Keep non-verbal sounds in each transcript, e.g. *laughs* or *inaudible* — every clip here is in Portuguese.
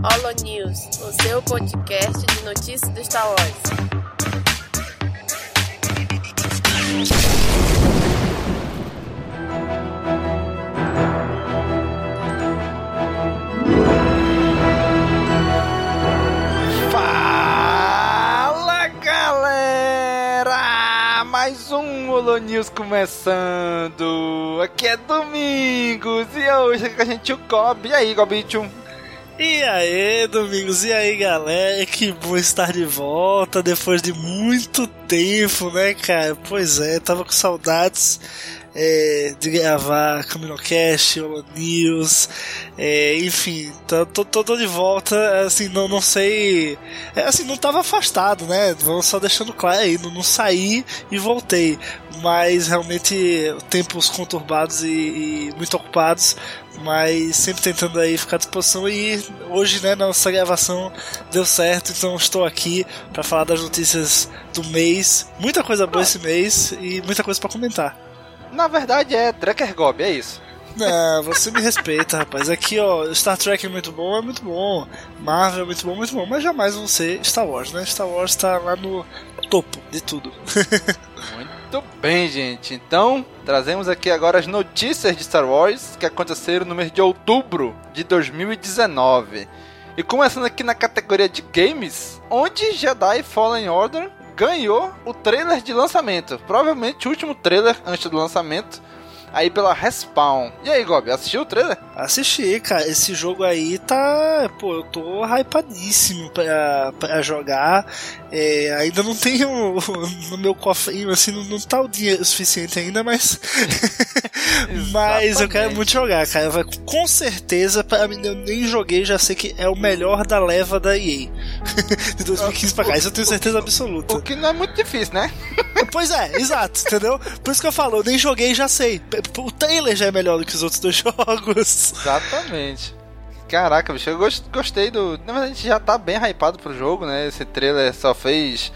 Holo News, o seu podcast de notícias do Star. Fala galera! Mais um Holo News começando! Aqui é Domingos e hoje é com a gente o Gob. E aí, Gobichum? E aí, Domingos, e aí, galera? Que bom estar de volta depois de muito tempo, né, cara? Pois é, tava com saudades é, de gravar CaminoCast, Holo News, é, enfim, tô, tô, tô de volta, assim, não, não sei. É, assim, não tava afastado, né? Vamos só deixando claro aí, não, não saí e voltei. Mas realmente tempos conturbados e, e muito ocupados mas sempre tentando aí ficar à disposição e hoje, né, nossa gravação deu certo, então estou aqui para falar das notícias do mês. Muita coisa boa esse mês e muita coisa para comentar. Na verdade é Trekker Gob, é isso. Não, *laughs* você me respeita, rapaz. Aqui, ó, Star Trek é muito bom, é muito bom. Marvel é muito bom, muito bom. Mas jamais vão ser Star Wars, né? Star Wars tá lá no topo de tudo. *laughs* Muito bem, gente. Então, trazemos aqui agora as notícias de Star Wars que aconteceram no mês de outubro de 2019. E começando aqui na categoria de games, onde Jedi Fallen Order ganhou o trailer de lançamento. Provavelmente o último trailer antes do lançamento. Aí pela Respawn. E aí, Gob, assistiu o trailer? Assisti, cara. Esse jogo aí tá. Pô, eu tô hypadíssimo pra, pra jogar. É, ainda não tenho no meu cofrinho, assim, não, não tá o dinheiro suficiente ainda, mas. *laughs* mas eu quero muito jogar, cara. Vai, com certeza, pra mim, eu nem joguei, já sei que é o melhor da leva da EA. *laughs* de 2015 pra cá, isso eu tenho certeza absoluta. O que não é muito difícil, né? pois é, exato, entendeu? Por isso que eu falo, eu nem joguei já sei. O trailer já é melhor do que os outros dois *laughs* jogos. Exatamente. Caraca, bicho, eu gostei do. Na verdade, a gente já tá bem hypado pro jogo, né? Esse trailer só fez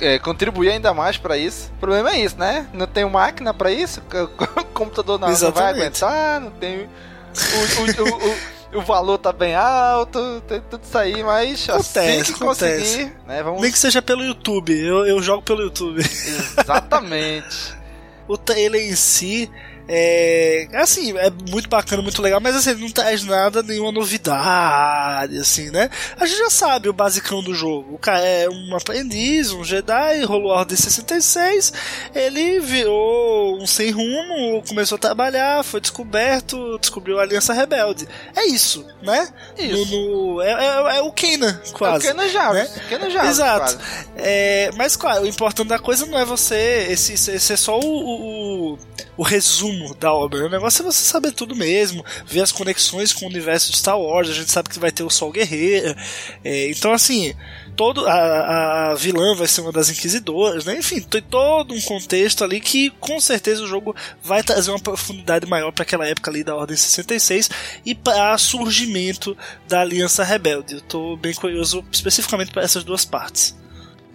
é, contribuir ainda mais para isso. O problema é isso, né? Não tem máquina para isso, *laughs* o computador não, não, vai aguentar, não tem. O, o, o, o, valor tá bem alto, tem tudo isso aí, mas acontece, assim que acontece. conseguir, né? Vamos... Nem que seja pelo YouTube, eu, eu jogo pelo YouTube. Exatamente. *laughs* o trailer em si é, assim, é muito bacana, muito legal, mas assim, não traz nada, nenhuma novidade, assim, né? A gente já sabe o basicão do jogo. O cara é um aprendiz, um Jedi, rolou a Ordem 66, ele virou um sem rumo, começou a trabalhar, foi descoberto, descobriu a Aliança Rebelde. É isso, né? Isso. No, no é, é, é, o Kenan, quase. É o Kenan Jarvis. Né? Jarvis, Exato. É, mas, claro, o importante da coisa não é você, esse, esse é só o, o, o resumo da obra. O negócio é você saber tudo mesmo, ver as conexões com o universo de Star Wars. A gente sabe que vai ter o Sol Guerreiro. É, então, assim, todo a, a, vilã vai ser uma das inquisidoras, né? Enfim, tem todo um contexto ali que com certeza o jogo vai trazer uma profundidade maior para aquela época ali da Ordem 66 e para surgimento da Aliança Rebelde. Eu tô bem curioso especificamente para essas duas partes.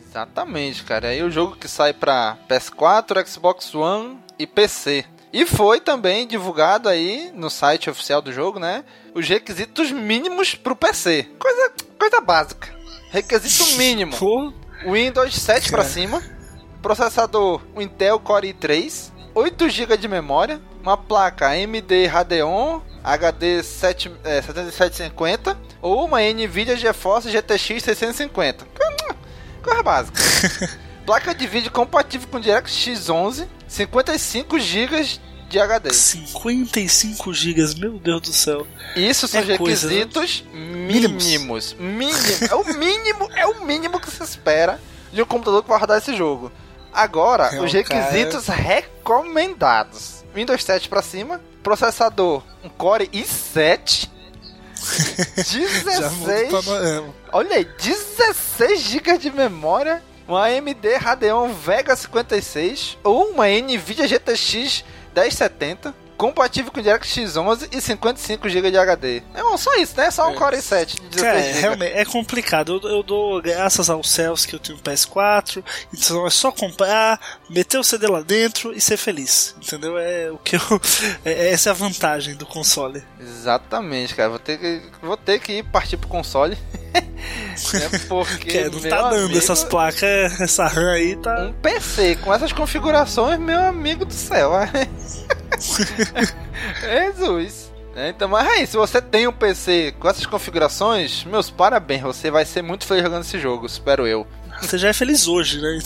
Exatamente, cara. Aí o jogo que sai para PS4, Xbox One e PC. E foi também divulgado aí no site oficial do jogo, né? Os requisitos mínimos pro PC. Coisa, coisa básica. Requisito *laughs* mínimo. Windows 7 para cima. Processador Intel Core i3. 8 GB de memória. Uma placa AMD Radeon HD 7, é, 7750. Ou uma NVIDIA GeForce GTX 650. Coisa básica. *laughs* placa de vídeo compatível com DirectX 11. 55 GB de HD. 55 GB, meu Deus do céu. Isso são é requisitos coisa, mínimos. Mínimo. é o mínimo, é o mínimo que se espera de um computador que vai rodar esse jogo. Agora, é os requisitos cara. recomendados. Windows 7 para cima, processador um Core i7 16 *laughs* Olha aí, 16 GB de memória, uma AMD Radeon Vega 56 ou uma Nvidia GTX 1070, compatível com DirectX 11 e 55 GB de HD. É bom, só isso, né? Só um É. Core i7 de 16 Cara, GB. realmente é complicado. Eu, eu dou graças aos céus que eu tenho um PS4, então é só comprar, meter o CD lá dentro e ser feliz. Entendeu? É o que eu. *laughs* é- essa é a vantagem do console. Exatamente, cara. Vou ter que, vou ter que ir partir pro console. *laughs* é porque. Que não tá dando amigo, essas placas, essa RAM aí tá. Um PC com essas configurações, meu amigo do céu. *laughs* *laughs* Jesus. Então, mas aí, se você tem um PC com essas configurações, meus parabéns, você vai ser muito feliz jogando esse jogo, espero eu. Você já é feliz hoje, né?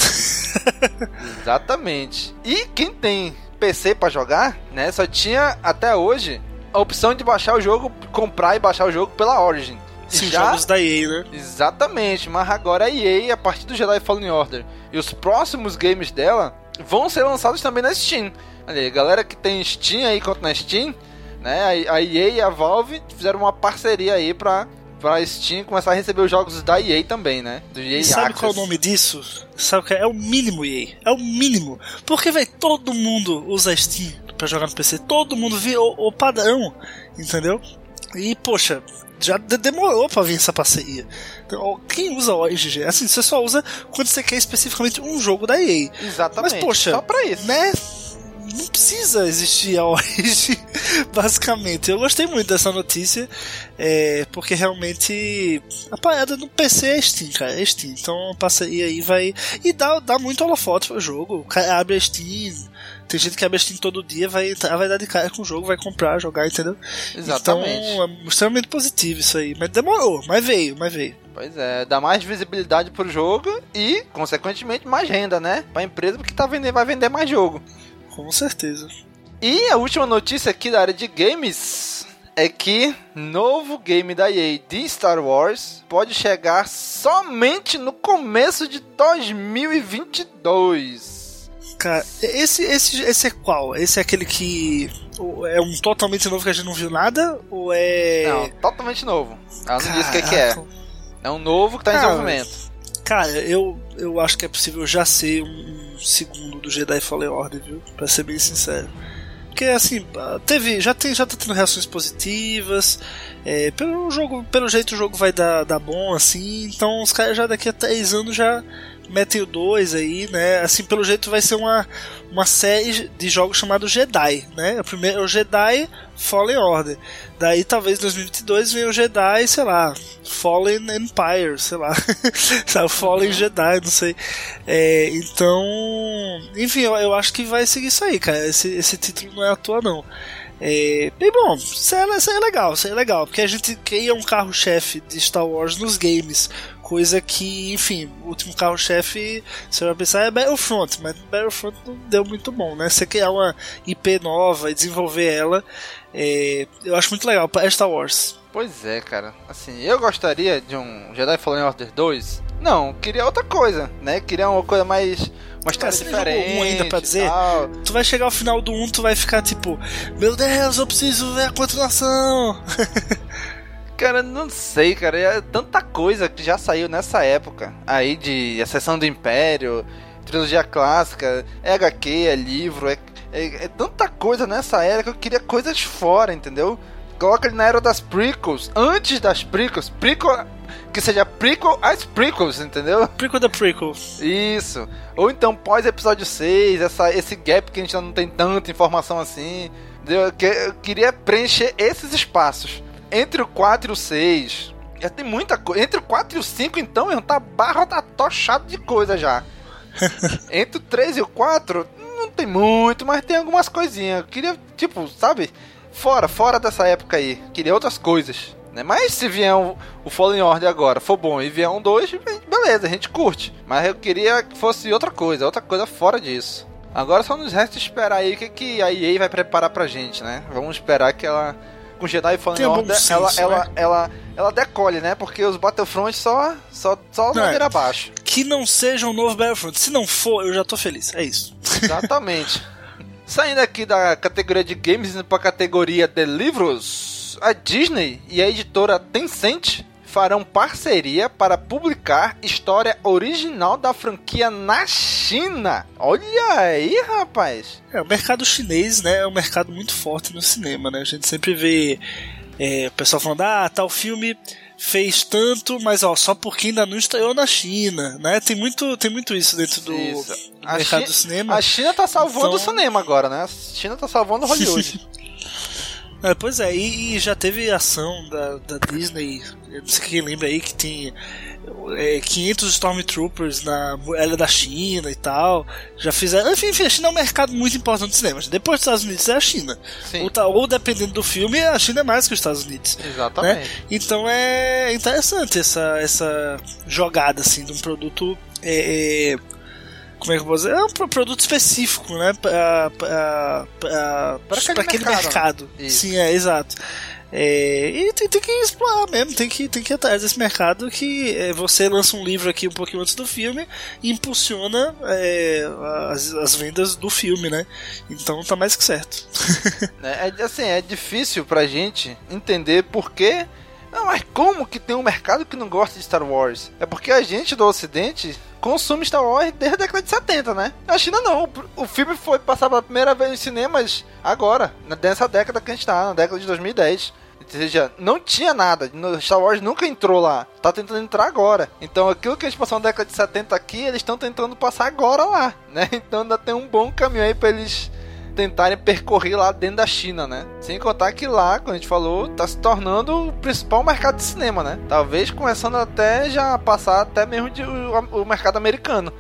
Exatamente. E quem tem PC pra jogar, né, só tinha até hoje a opção de baixar o jogo, comprar e baixar o jogo pela Origin. Sim, Já- jogos da EA, né? Exatamente, mas agora a EA, a partir do Jedi Fallen Order e os próximos games dela vão ser lançados também na Steam. Olha aí, galera que tem Steam aí, conta na Steam, né? A EA e a Valve fizeram uma parceria aí pra, pra Steam começar a receber os jogos da EA também, né? Do EA E sabe Access. qual é o nome disso? Sabe o que é? É o mínimo, EA. É o mínimo. Porque, velho, todo mundo usa Steam pra jogar no PC. Todo mundo vê o, o padrão, entendeu? E, poxa, já de- demorou pra vir essa parceria. Então, Quem usa Origin? Assim, você só usa quando você quer especificamente um jogo da EA. Exatamente. Mas, poxa, só pra isso. né? Não precisa existir a *laughs* Origin, basicamente. Eu gostei muito dessa notícia, é, porque realmente a parada no PC é Steam, cara, é Steam. Então a parceria aí vai. E dá, dá muito holofote pro jogo. O cara abre a Steam, tem gente que abre a Steam todo dia, vai entrar, vai dar de cara com o jogo, vai comprar, jogar, entendeu? Exatamente. Então é extremamente positivo isso aí. Mas demorou, mas veio, mas veio. Pois é, dá mais visibilidade pro jogo e, consequentemente, mais renda, né? Pra empresa porque tá vendendo, vai vender mais jogo. Com certeza. E a última notícia aqui da área de games é que novo game da EA de Star Wars pode chegar somente no começo de 2022. Cara, esse, esse, esse é qual? Esse é aquele que é um totalmente novo que a gente não viu nada? Ou é. Não, totalmente novo. Ela não disse o que, é. Caraca. É um novo que tá em Cara, desenvolvimento. Cara, eu, eu acho que é possível já ser um, segundo do Jedi Fallen Order, viu? Pra ser bem sincero. Porque assim, teve, já, tem, já tá tendo reações positivas. é, pelo jogo, pelo jeito o jogo vai dar, dar bom, assim. Então os caras já daqui a 3 anos já metem o 2 aí, né? Assim, pelo jeito vai ser uma, uma série de jogos chamado Jedi, né? O primeiro é o Jedi Fallen Order. Daí talvez em 2022 venha o Jedi, sei lá, Fallen Empire, sei lá. *laughs* Fallen Jedi, não sei. É, então, enfim, eu, eu acho que vai seguir isso aí, cara. Esse, esse título não é à toa, não. É, bem bom, isso é, isso é legal, isso é legal, porque a gente cria um carro-chefe de Star Wars nos games, coisa que, enfim, o último carro-chefe, você vai pensar, é Battlefront, mas Battlefront não deu muito bom, né? Você criar uma IP nova e desenvolver ela, é, eu acho muito legal para Star Wars. Pois é, cara. Assim, eu gostaria de um Jedi Fallen Order 2. Não, queria outra coisa, né? Queria uma coisa mais. Uma história jogou diferente. um ainda pra e dizer? tal. Tu vai chegar ao final do 1, tu vai ficar tipo, meu Deus, eu preciso ver a continuação. *laughs* Cara, não sei, cara. É tanta coisa que já saiu nessa época. Aí de Acessão do Império, trilogia clássica, é HQ, é livro, é, é, é tanta coisa nessa era que eu queria coisas fora, entendeu? Coloca ele na era das prequels, antes das prequels, prequel que seja prequel às prequels, entendeu? Prequel da prequel. Isso. Ou então pós episódio 6, essa, esse gap que a gente não tem tanta informação assim. Eu, que- eu queria preencher esses espaços. Entre o 4 e o 6. Já tem muita coisa. Entre o 4 e o 5, então, meu, tá barra tá tochado de coisa já. *laughs* Entre o 3 e o 4, não tem muito, mas tem algumas coisinhas. Eu queria, tipo, sabe? Fora, fora dessa época aí. Queria outras coisas. Né? Mas se vier o, o Fallen Order agora, for bom, e vier um 2, beleza, a gente curte. Mas eu queria que fosse outra coisa, outra coisa fora disso. Agora só nos resta esperar aí o que, que a EA vai preparar pra gente, né? Vamos esperar que ela. Com Jedi Fallen Order, senso, ela, né? ela, ela, ela decole, né? Porque os Battlefront só, só, só Não, é. abaixo. Que não seja um novo Battlefront. Se não for, eu já tô feliz. É isso. Exatamente. *laughs* Saindo aqui da categoria de games indo pra categoria de livros, a Disney e a editora Tencent farão parceria para publicar história original da franquia na China. Olha aí, rapaz. É, o mercado chinês, né, é um mercado muito forte no cinema, né? A gente sempre vê é, o pessoal falando, ah, tal filme fez tanto, mas ó, só porque ainda não estreou na China, né? Tem muito, tem muito isso dentro do, Isso. do mercado do cinema. A China tá salvando Então- o cinema agora, né? A China tá salvando Hollywood. *laughs* É, pois é, e, e já teve ação da, da Disney, eu não sei quem lembra aí, que tem é, 500 Stormtroopers na muralha da China e tal. Já fizeram. Enfim, enfim, a China é um mercado muito importante do cinema. Depois dos Estados Unidos é a China. Ou, tá- ou dependendo do filme, a China é mais que os Estados Unidos. Exatamente. Então é interessante essa, essa jogada assim de um produto. é, é, como é que eu vou dizer? É um pro- produto específico, né? Pra, pra, pra, Pra aquele pra aquele mercado, mercado. né? Isso. Sim, é, exato. É, e tem, tem que explorar mesmo, tem que, tem que ir atrás desse mercado que é, você lança um livro aqui um pouquinho antes do filme e impulsiona é, as, as vendas do filme, né? Então tá mais que certo. *laughs* É, é, assim, é difícil pra gente entender por que. Não, mas como que tem um mercado que não gosta de Star Wars? É porque a gente do Ocidente consome Star Wars desde a década de 70, né? A China não. O filme foi passar pela primeira vez nos cinemas agora, nessa década que a gente tá, na década de 2010. Ou seja, não tinha nada. Star Wars nunca entrou lá. Tá tentando entrar agora. Então aquilo que a gente passou na década de 70 aqui, eles estão tentando passar agora lá, né? *laughs* Então ainda tem um bom caminho aí pra eles tentarem percorrer lá dentro da China, né? Sem contar que lá, como a gente falou, tá se tornando o principal mercado de cinema, né? Talvez começando até já passar até mesmo de, o, o mercado americano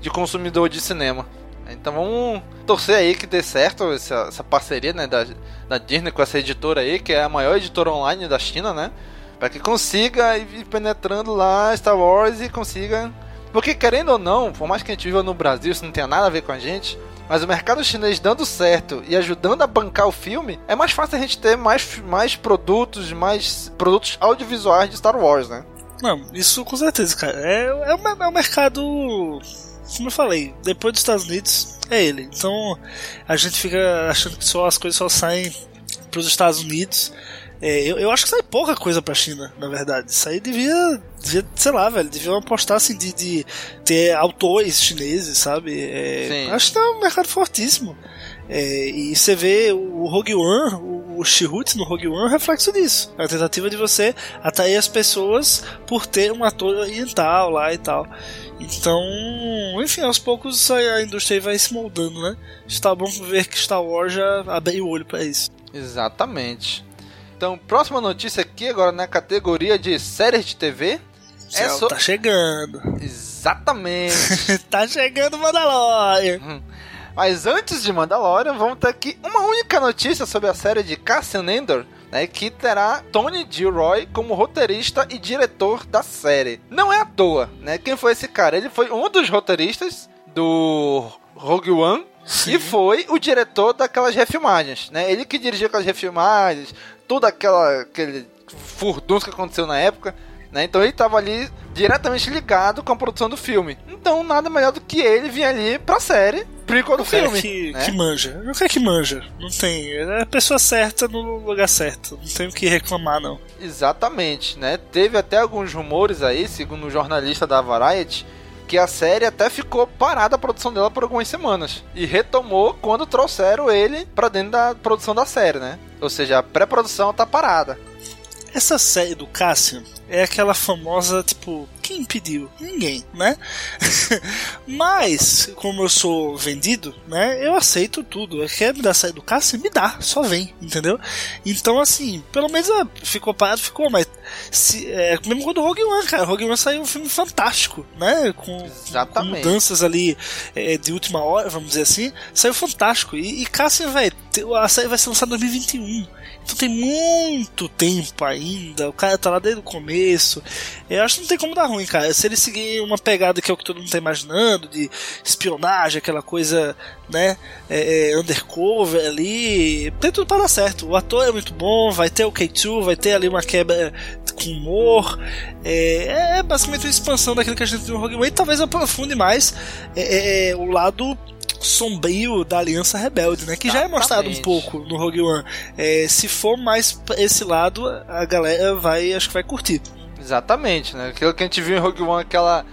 de consumidor de cinema. Então vamos torcer aí que dê certo essa, essa parceria né, da, da Disney com essa editora aí, que é a maior editora online da China, né? Pra que consiga ir penetrando lá Star Wars e consiga. Porque querendo ou não, por mais que a gente viva no Brasil, isso não tenha nada a ver com a gente. Mas o mercado chinês dando certo e ajudando a bancar o filme, é mais fácil a gente ter mais, mais produtos, mais produtos audiovisuais de Star Wars, né? Não, isso com certeza, cara. É, é, um, é um mercado. Como eu falei, depois dos Estados Unidos é ele. Então a gente fica achando que só as coisas só saem pros Estados Unidos. É, eu, eu acho que sai pouca coisa pra China, na verdade. Isso aí devia, devia sei lá, velho, deviam apostar assim de, de ter autores chineses, sabe? É, acho que é um mercado fortíssimo. É, e você vê o Rogue One, o, o no Rogue One é um reflexo disso. É a tentativa de você atrair as pessoas por ter um ator oriental lá e tal. Então, enfim, aos poucos a, indústria vai se moldando, né? Está bom ver que Star Wars já abriu o olho pra isso. Exatamente. Então, próxima notícia aqui, agora na categoria de séries de TV. É Céu, so- Tá chegando. Exatamente. *laughs* tá chegando Mandalorian. Mas antes de Mandalorian, vamos ter aqui uma única notícia sobre a série de Cassian Andor, né, que terá Tony Gilroy como roteirista e diretor da série. Não é à toa, né? Quem foi esse cara? Ele foi um dos roteiristas do Rogue One Sim. e foi o diretor daquelas refilmagens, né? Ele que dirigiu aquelas refilmagens, toda aquela aquele furdunço que aconteceu na época. Né? Então ele estava ali diretamente ligado com a produção do filme. Então nada melhor do que ele vir ali pra série, prequel do O cara filme. que, né? que manja. O cara que manja. Não tem. É a pessoa certa no lugar certo. Não tem o que reclamar, não. Exatamente, né? Teve até alguns rumores aí, segundo o jornalista da Variety, que a série até ficou parada a produção dela por algumas semanas e retomou quando trouxeram ele pra dentro da produção da série, né? Ou seja, a pré-produção tá parada. Essa série do Cassian é aquela famosa, tipo, quem pediu? Ninguém, né? *laughs* Mas, como eu sou vendido, né? Eu aceito tudo. Quer me dar série do Cassian? Me dá, só vem, entendeu? Então, assim, pelo menos é, ficou parado, ficou, mas. Se, é, mesmo quando o Rogue One, cara. Rogue One saiu um filme fantástico, né? Com, com mudanças ali é, de última hora, vamos dizer assim. Saiu fantástico. E, e Cassian, velho, a série vai ser lançada em 2021. Tem muito tempo ainda. O cara tá lá desde o começo. Eu acho que não tem como dar ruim, cara. Se ele seguir uma pegada que é o que todo mundo tá imaginando, de espionagem, aquela coisa, né, é, é, undercover ali, tem tudo para dar certo. O ator é muito bom, vai ter o K2, vai ter ali uma quebra com humor. É, é basicamente uma expansão daquilo que a gente viu no Rogue One. E talvez aprofunde mais é, é, é, o lado sombrio da Aliança Rebelde, né? Que já é mostrado um pouco no Rogue One. É, se for mais pra esse lado, a galera vai, acho que vai curtir. Exatamente, né? Aquilo que a gente viu em Rogue One, aquela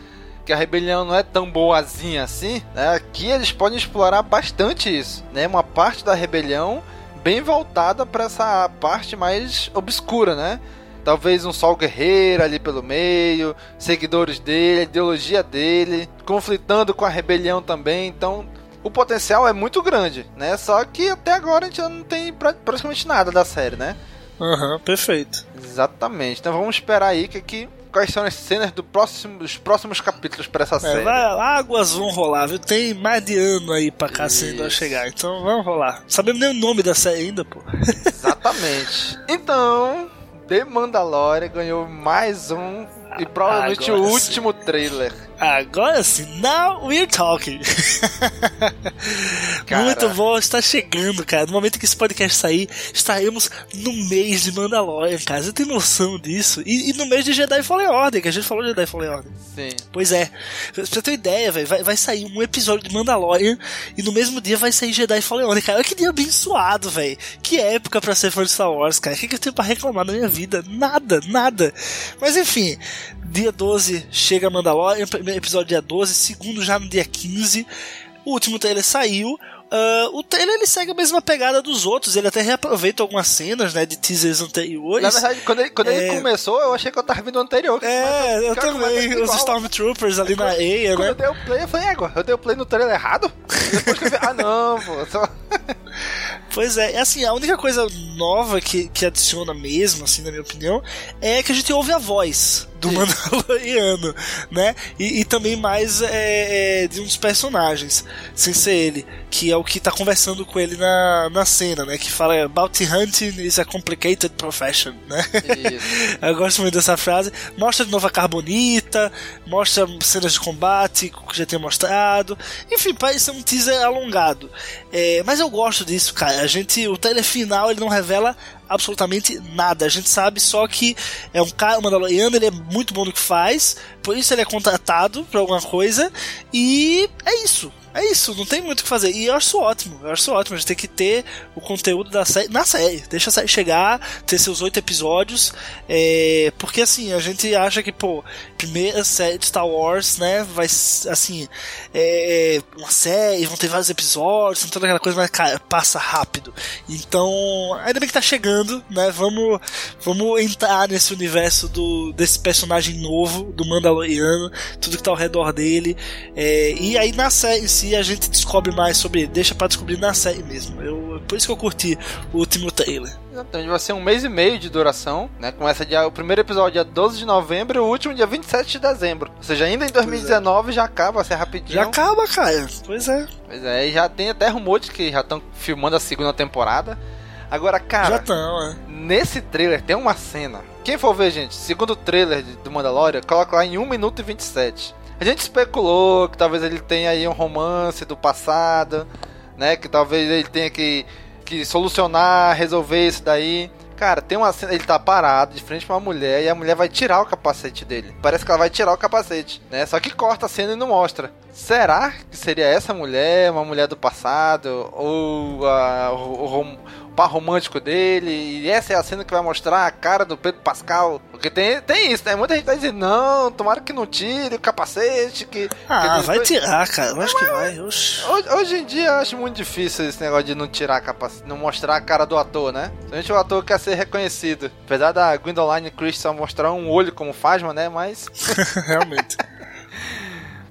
que a rebelião não é tão boazinha assim, né? Aqui eles podem explorar bastante isso, né? Uma parte da rebelião bem voltada para essa parte mais obscura, né? Talvez um sol guerreiro ali pelo meio, seguidores dele, a ideologia dele, conflitando com a rebelião também. Então, o potencial é muito grande, né? Só que até agora a gente não tem praticamente nada da série, né? Aham, uhum, perfeito. Exatamente. Então vamos esperar aí que, que quais são as cenas do próximo, dos próximos capítulos para essa é, série. Águas vão rolar, viu? Tem mais de ano aí pra cá a chegar, então vamos rolar. Sabemos nem o nome da série ainda, pô. *laughs* Exatamente. então, The Mandalorian ganhou mais um e provavelmente Agora o último sim. trailer. Agora sim, now we're talking. Muito bom, está chegando, cara. No momento que esse podcast sair, estaremos no mês de Mandalorian, cara. Você tem noção disso? E, e no mês de Jedi Fallen Order, que a gente falou de Jedi Fallen Order. Sim. Pois é. Pra você ter ideia, velho, vai, vai sair um episódio de Mandalorian e no mesmo dia vai sair Jedi Fallen Order, cara. Olha que dia abençoado, velho. Que época pra ser fã de Star Wars, cara. O que, que eu tenho pra reclamar na minha vida? Nada, nada. Mas enfim, dia 12 chega Mandalorian primeiro episódio dia 12, segundo já no dia 15. O último trailer saiu. Uh, o trailer ele segue a mesma pegada dos outros, ele até reaproveita algumas cenas né, de teasers anteriores. Na verdade, quando ele, quando é... ele começou, eu achei que eu tava vendo o anterior. É, eu também. Os Stormtroopers ali na Eia, né? Quando eu dei o play, eu falei, égua, eu dei o play no trailer errado? Depois que eu vi, ah não, pô. Só... *laughs* Pois é, é assim, a única coisa nova que, que adiciona mesmo, assim, na minha opinião, é que a gente ouve a voz do. Mandaloriano, né? E, e também mais é, é, de uns personagens, sem ser ele, que é o que tá conversando com ele na, na cena, né? Que fala Bounty hunting is a complicated profession, né? *laughs* Eu gosto muito dessa frase. Mostra de novo a Carbonita, mostra cenas de combate que já tinha mostrado. Enfim, parece um teaser alongado. É, mas eu gosto disso, cara a gente, o trailer final ele não revela absolutamente nada. A gente sabe só que é um cara, um Mandaloriano, ele é muito bom no que faz, por isso ele é contratado para alguma coisa e é isso. É isso, não tem muito o que fazer. E eu acho ótimo, eu acho ótimo. A gente tem que ter o conteúdo da série na série. Deixa a série chegar, ter seus oito episódios. É, porque assim, a gente acha que, pô, primeira série de Star Wars, né? Vai assim, é, uma série, vão ter vários episódios, toda aquela coisa, mas cara, passa rápido. Então, ainda bem que tá chegando, né? Vamos, vamos entrar nesse universo do, desse personagem novo, do Mandaloriano, tudo que tá ao redor dele. É, e aí na série em si a gente descobre mais sobre. Deixa para descobrir na série mesmo. Eu, por isso que eu curti o último trailer. Então vai ser um mês e meio de duração, né? Começa dia, o primeiro episódio dia 12 de novembro e o último dia 27 de dezembro. Ou seja, ainda em 2019 é. já acaba, ser rapidinho. Já acaba, cara. Pois é. Pois é, e já tem até rumores que já estão filmando a segunda temporada. Agora, cara, já tão, é. nesse trailer tem uma cena. Quem for ver, gente, segundo trailer do Mandalorian, coloca lá em 1 minuto e 27. A gente especulou que talvez ele tenha aí um romance do passado, né? Que talvez ele tenha que, que solucionar, resolver isso daí. Cara, tem uma cena, ele tá parado de frente pra uma mulher e a mulher vai tirar o capacete dele. Parece que ela vai tirar o capacete, né? Só que corta a cena e não mostra. Será que seria essa mulher, uma mulher do passado? Ou uh, o, o, par romântico dele. E essa é a cena que vai mostrar a cara do Pedro Pascal. Porque tem, tem isso, né? Muita gente tá dizendo, não, tomara que não tire o capacete. Que, ah, que vai tirar, cara. Eu acho que vai. Hoje, hoje em dia eu acho muito difícil esse negócio de não tirar capacete, não mostrar a cara do ator, né? Somente o ator quer ser reconhecido. Apesar da Gwendoline Christian mostrar um olho como Fasma, né? Mas. *laughs* Realmente.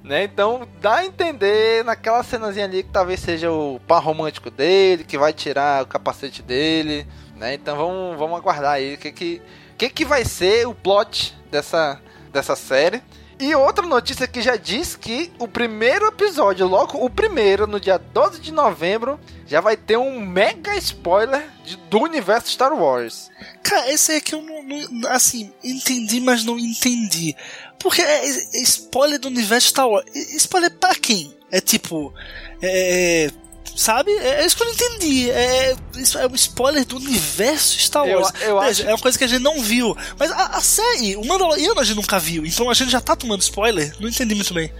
Né? Então dá a entender naquela cenazinha ali que talvez seja o par romântico dele, que vai tirar o capacete dele, né? Então vamos, vamos aguardar aí o que que, que que vai ser o plot dessa, dessa série. E outra notícia que já diz que o primeiro episódio, logo o primeiro, no dia 12 de novembro, já vai ter um mega spoiler de, do universo Star Wars. Cara, esse é que eu não, não, assim, entendi, mas não entendi. Porque é, é spoiler do universo Star Wars. Spoiler pra quem? É tipo. É, sabe? É, é isso que eu não entendi. É, isso é um spoiler do universo Star Wars. Eu, eu acho... É uma coisa que a gente não viu. Mas a, a série, o Mandaloriano a gente nunca viu. Então a gente já tá tomando spoiler. Não entendi muito bem.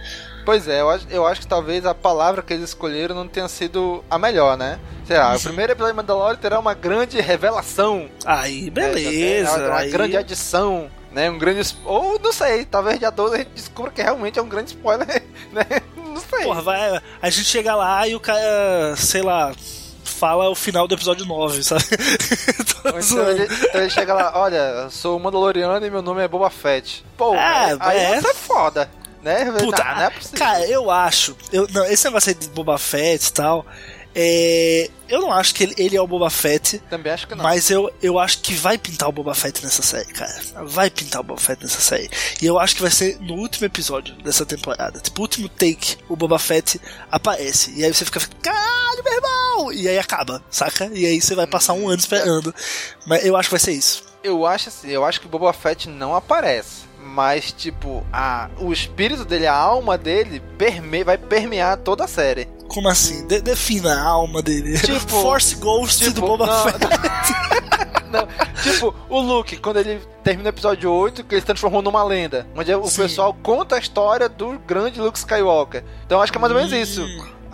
Pois é, eu acho, eu acho que talvez a palavra que eles escolheram não tenha sido a melhor, né? Sei lá, o uhum. primeiro episódio de Mandalorian terá uma grande revelação. Aí, beleza. Né? Uma aí... grande adição né? Um grande. Ou não sei, talvez dia 12 a gente descubra que realmente é um grande spoiler, *laughs* né? Sei. Porra, vai, a gente chega lá e o cara, sei lá, fala o final do episódio 9, sabe? *laughs* então, ele, então ele chega lá, olha, eu sou o Mandaloriano e meu nome é Boba Fett. Pô, é, aí é. é foda. Né? Puta, não, não é cara, eu acho. Eu, não, esse negócio aí de Boba Fett e tal. É, eu não acho que ele, ele, é o Boba Fett. Também acho que não. Mas eu, eu acho que vai pintar o Boba Fett nessa série, cara. Vai pintar o Boba Fett nessa série. E eu acho que vai ser no último episódio dessa temporada. Tipo, o último take, o Boba Fett aparece. E aí você fica, caralho, meu irmão! E aí acaba, saca? E aí você vai passar um ano esperando. Mas eu acho que vai ser isso. Eu acho assim, eu acho que o Boba Fett não aparece mas tipo, a, o espírito dele, a alma dele perme, vai permear toda a série. Como assim? De, defina a alma dele. *laughs* Tipo, Force Ghost tipo, do Boba não, Fett. *laughs* *laughs* Não, tipo, o Luke, quando ele termina o episódio 8, que ele se transformou numa lenda. Onde o Sim. pessoal conta a história do grande Luke Skywalker. Então acho que é mais ou menos isso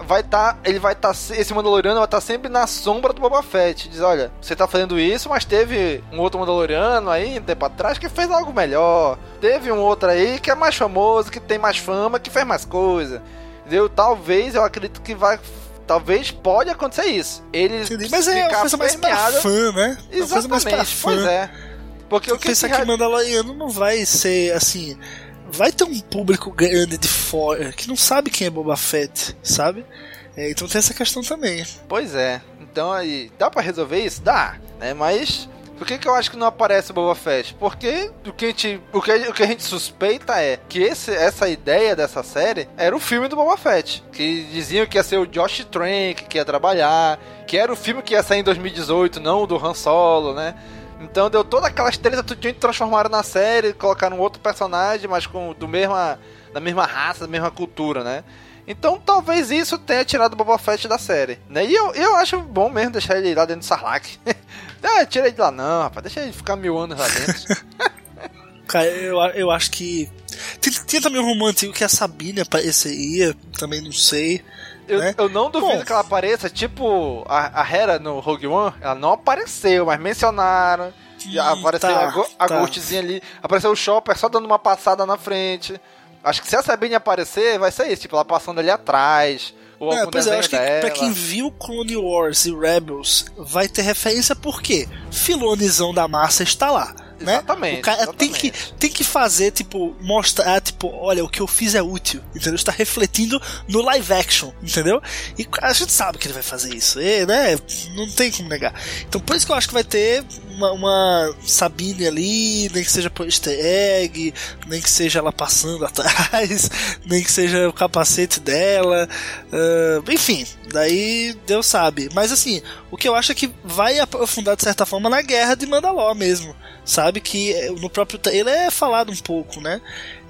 vai estar, tá, ele vai estar, tá, esse Mandaloriano vai estar tá sempre na sombra do Boba Fett. Diz, olha, você tá fazendo isso, mas teve um outro Mandaloriano aí, um tempo atrás, que fez algo melhor. Teve um outro aí que é mais famoso, que tem mais fama, que fez mais coisa. Entendeu? Talvez, eu acredito que vai talvez pode acontecer isso. Eles Mas é uma coisa mais pra fã, né? Exatamente, mais pra fã. pois é. Porque o que pensar que, que Mandaloriano não vai ser assim vai ter um público grande de fora que não sabe quem é Boba Fett, sabe? É, então tem essa questão também. Pois é. Então aí, dá para resolver isso? Dá, né? Mas por que, que eu acho que não aparece o Boba Fett? Porque o que a gente, o que, o que a gente suspeita é que esse, essa ideia dessa série era o filme do Boba Fett. Que diziam que ia ser o Josh Trank que ia trabalhar, que era o filme que ia sair em 2018, não o do Han Solo, né? Então deu toda aquela estrela tudinho transformaram na série, colocaram outro personagem, mas com do mesma, da mesma raça, da mesma cultura, né? Então talvez isso tenha tirado o Boba Fett da série, né? E eu, eu acho bom mesmo deixar ele lá dentro do Sarlacc. *laughs* ah, tira ele de lá não, rapaz, deixa ele ficar mil anos lá dentro. *laughs* Cara, eu, eu acho que. Tinha, também um romântico que a Sabine apareceria, também não sei. Eu, né? eu não duvido Bom, que ela apareça, tipo a, a Hera no Rogue One, ela não apareceu, mas mencionaram. Hum, apareceu tá, a, go, a tá. ali, apareceu o Chopper só dando uma passada na frente. Acho que se a Sabine aparecer, vai ser isso, tipo, ela passando ali atrás. Ou é, pois é, eu acho que pra quem viu Clone Wars e Rebels, vai ter referência porque Filonizão da massa está lá. Né? Exatamente. O cara exatamente. Tem, que, tem que fazer, tipo, mostrar, tipo, olha, o que eu fiz é útil, entendeu? Está refletindo no live action, entendeu? E a gente sabe que ele vai fazer isso, e, né? Não tem como negar. Então por isso que eu acho que vai ter uma, uma Sabine ali, nem que seja por easter egg, nem que seja ela passando *laughs* atrás, nem que seja o capacete dela, uh, enfim, daí Deus sabe. Mas assim, o que eu acho é que vai aprofundar de certa forma na guerra de Mandalor mesmo sabe que eh, no próprio ele é falado um pouco, né?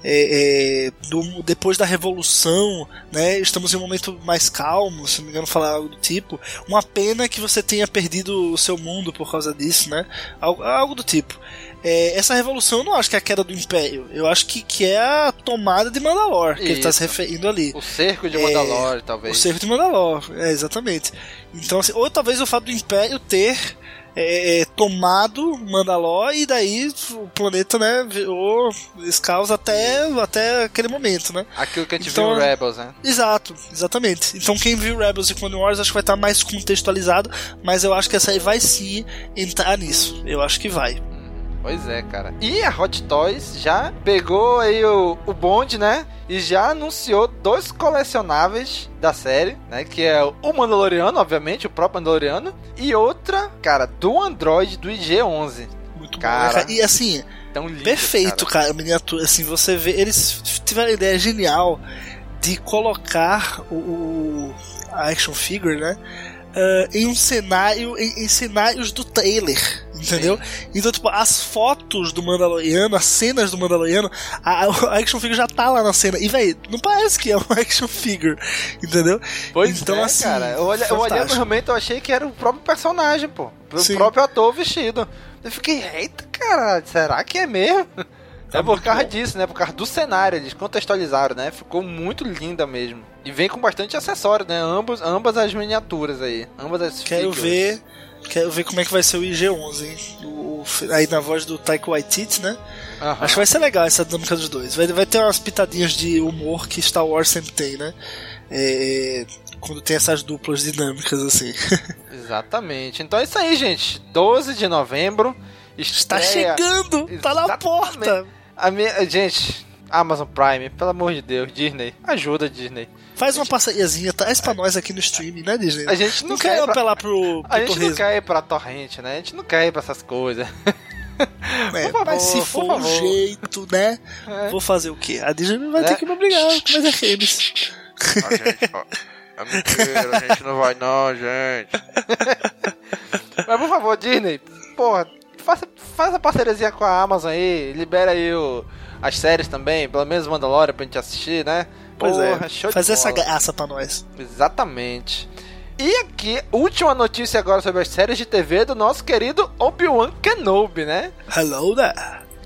É, é, do, depois da revolução, né? Estamos em um momento mais calmo, se não me engano, falar algo do tipo. Uma pena que você tenha perdido o seu mundo por causa disso, né? Algo, algo do tipo. É, essa revolução eu não acho que é a queda do Império. Eu acho que, que é a tomada de Mandalor, que Isso. ele está se referindo ali. O cerco de Mandalor, é, talvez. O cerco de Mandalor, é, exatamente. Então, assim, ou talvez o fato do Império ter é, é, tomado Mandalor e daí o planeta, né, virou escaus até, até aquele momento, né? Aquilo que a gente então, viu em Rebels, né? Exato, exatamente. Então quem viu Rebels e Clone Wars acho que vai estar mais contextualizado, mas eu acho que essa aí vai sim entrar nisso. Eu acho que vai. Pois é, cara. E a Hot Toys já pegou aí o, o bonde, né? E já anunciou dois colecionáveis da série, né? Que é o Mandaloriano, obviamente, o próprio Mandaloriano. E outra, cara, do Android do IG-11. Muito cara. Bom, e assim, tão lindo, perfeito, cara. cara, miniatura. Assim, você vê, eles tiveram a ideia genial de colocar o, o a action figure, né? uh, em um cenário, em, em, cenários do trailer, entendeu? Sim. Então, tipo, as fotos do Mandaloriano, as cenas do Mandaloriano, a, a action figure já tá lá na cena. E, velho, não parece que é uma *laughs* action figure, entendeu? Pois então, é, assim, cara. Eu, olhei, eu olhei no momento, eu achei que era o próprio personagem, pô. O Sim. próprio ator vestido. Eu fiquei, eita, cara, será que é mesmo? Tá *laughs* é por causa bom. disso, né? Por causa do cenário, eles contextualizaram, né? Ficou muito linda mesmo. E vem com bastante acessório, né? Ambos, ambas as miniaturas aí. Ambas as Quero figures. ver. Quero ver como é que vai ser o IG-11, hein? O, aí na voz do Taika Waititi, né? Acho que vai ser legal essa dinâmica dos dois. Vai, vai ter umas pitadinhas de humor que Star Wars sempre tem, né? É, quando tem essas duplas dinâmicas assim. *laughs* Exatamente. Então é isso aí, gente. 12 de novembro. Está chegando! Tá na porta! A minha, gente, Amazon Prime, pelo amor de Deus, Disney, ajuda Disney. Faz uma parceriazinha, traz pra nós aqui no stream, né, Disney? A gente não, não quer, apelar pro, pro A gente torresmo. não quer ir pra torrente, né? A gente não quer ir pra essas coisas. É, favor, mas se for um jeito, né? É. Vou fazer o quê? A Disney vai é. ter que me obrigar com mais aqueles. A gente, ó, é mentira, a gente não vai não, gente. *laughs* mas por favor, Disney, porra, faça, faça parceriazinha com a Amazon aí, libera aí o, as séries também, pelo menos Mandalorian pra gente assistir, né? Pois é, Porra, é, fazer essa graça pra nós. Exatamente. E aqui, última notícia agora sobre as séries de TV do nosso querido Obi-Wan Kenobi, né? Hello there!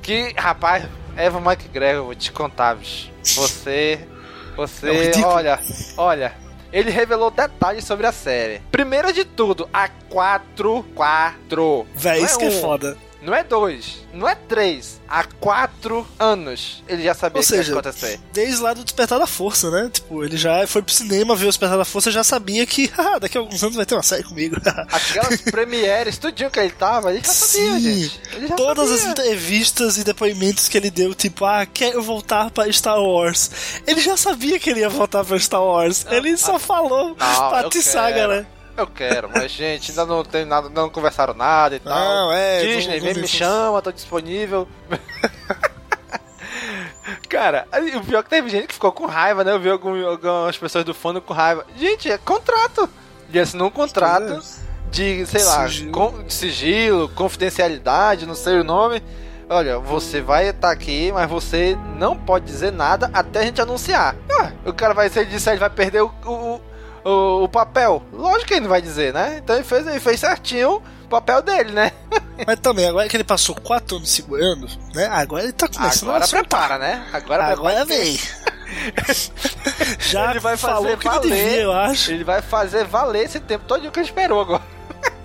Que, rapaz, Eva McGregor, vou te contar, bicho. Você, você, é olha, olha, ele revelou detalhes sobre a série. Primeiro de tudo, a 4, 4. Véi, isso é que é foda. Não é dois, não é três. Há quatro anos ele já sabia o que seja, ia acontecer. Desde lá do Despertar da Força, né? Tipo, ele já foi pro cinema ver o Despertar da Força já sabia que *laughs* ah, daqui a alguns anos vai ter uma série comigo. *laughs* Aquelas premieres, tudinho que ele tava, ele já sabia, Sim, gente. Já todas sabia. as entrevistas e depoimentos que ele deu, tipo, ah, quero voltar pra Star Wars. Ele já sabia que ele ia voltar pra Star Wars. Ele só ah, falou não, pra atiçar, galera. Eu quero, mas gente, ainda não tem nada, não conversaram nada e tal. Não, é. Disney, vem me chama, tô disponível. *laughs* Cara, o pior é que teve gente que ficou com raiva, né? Eu vi algumas pessoas do fundo com raiva. Gente, é contrato. E assinou um contrato de, sei lá, sigilo. Com, sigilo, confidencialidade, não sei o nome. Olha, você vai estar tá aqui, mas você não pode dizer nada até a gente anunciar. Ah, o cara vai, se ele disser, ele vai perder o, o, o, o, papel. Lógico que ele não vai dizer, né? Então ele fez, ele fez certinho o papel dele, né? *laughs* Mas também, agora que ele passou quatro anos segurando, né? Agora ele tá começando agora a prepara, né? Agora, agora vem. *laughs* Já ele vai fazer valer, devia, eu acho. Ele vai fazer valer esse tempo todo que ele esperou agora.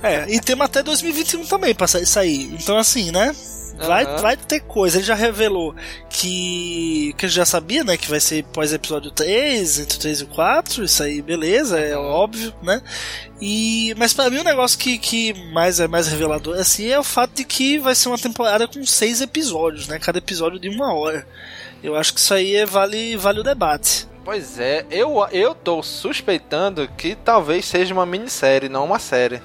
É, e temos até 2021 também pra sair. Então, assim, né? Vai, uhum. vai ter coisa. Ele já revelou que. Que a gente já sabia, né? Que vai ser pós episódio 3, entre 3 e 4. Isso aí, beleza, é óbvio, né? E, mas para mim o negócio que, que mais é mais revelador assim é o fato de que vai ser uma temporada com seis episódios, né? Cada episódio de uma hora. Eu acho que isso aí é, vale, vale o debate. Pois é, eu, eu tô suspeitando que talvez seja uma minissérie, não uma série.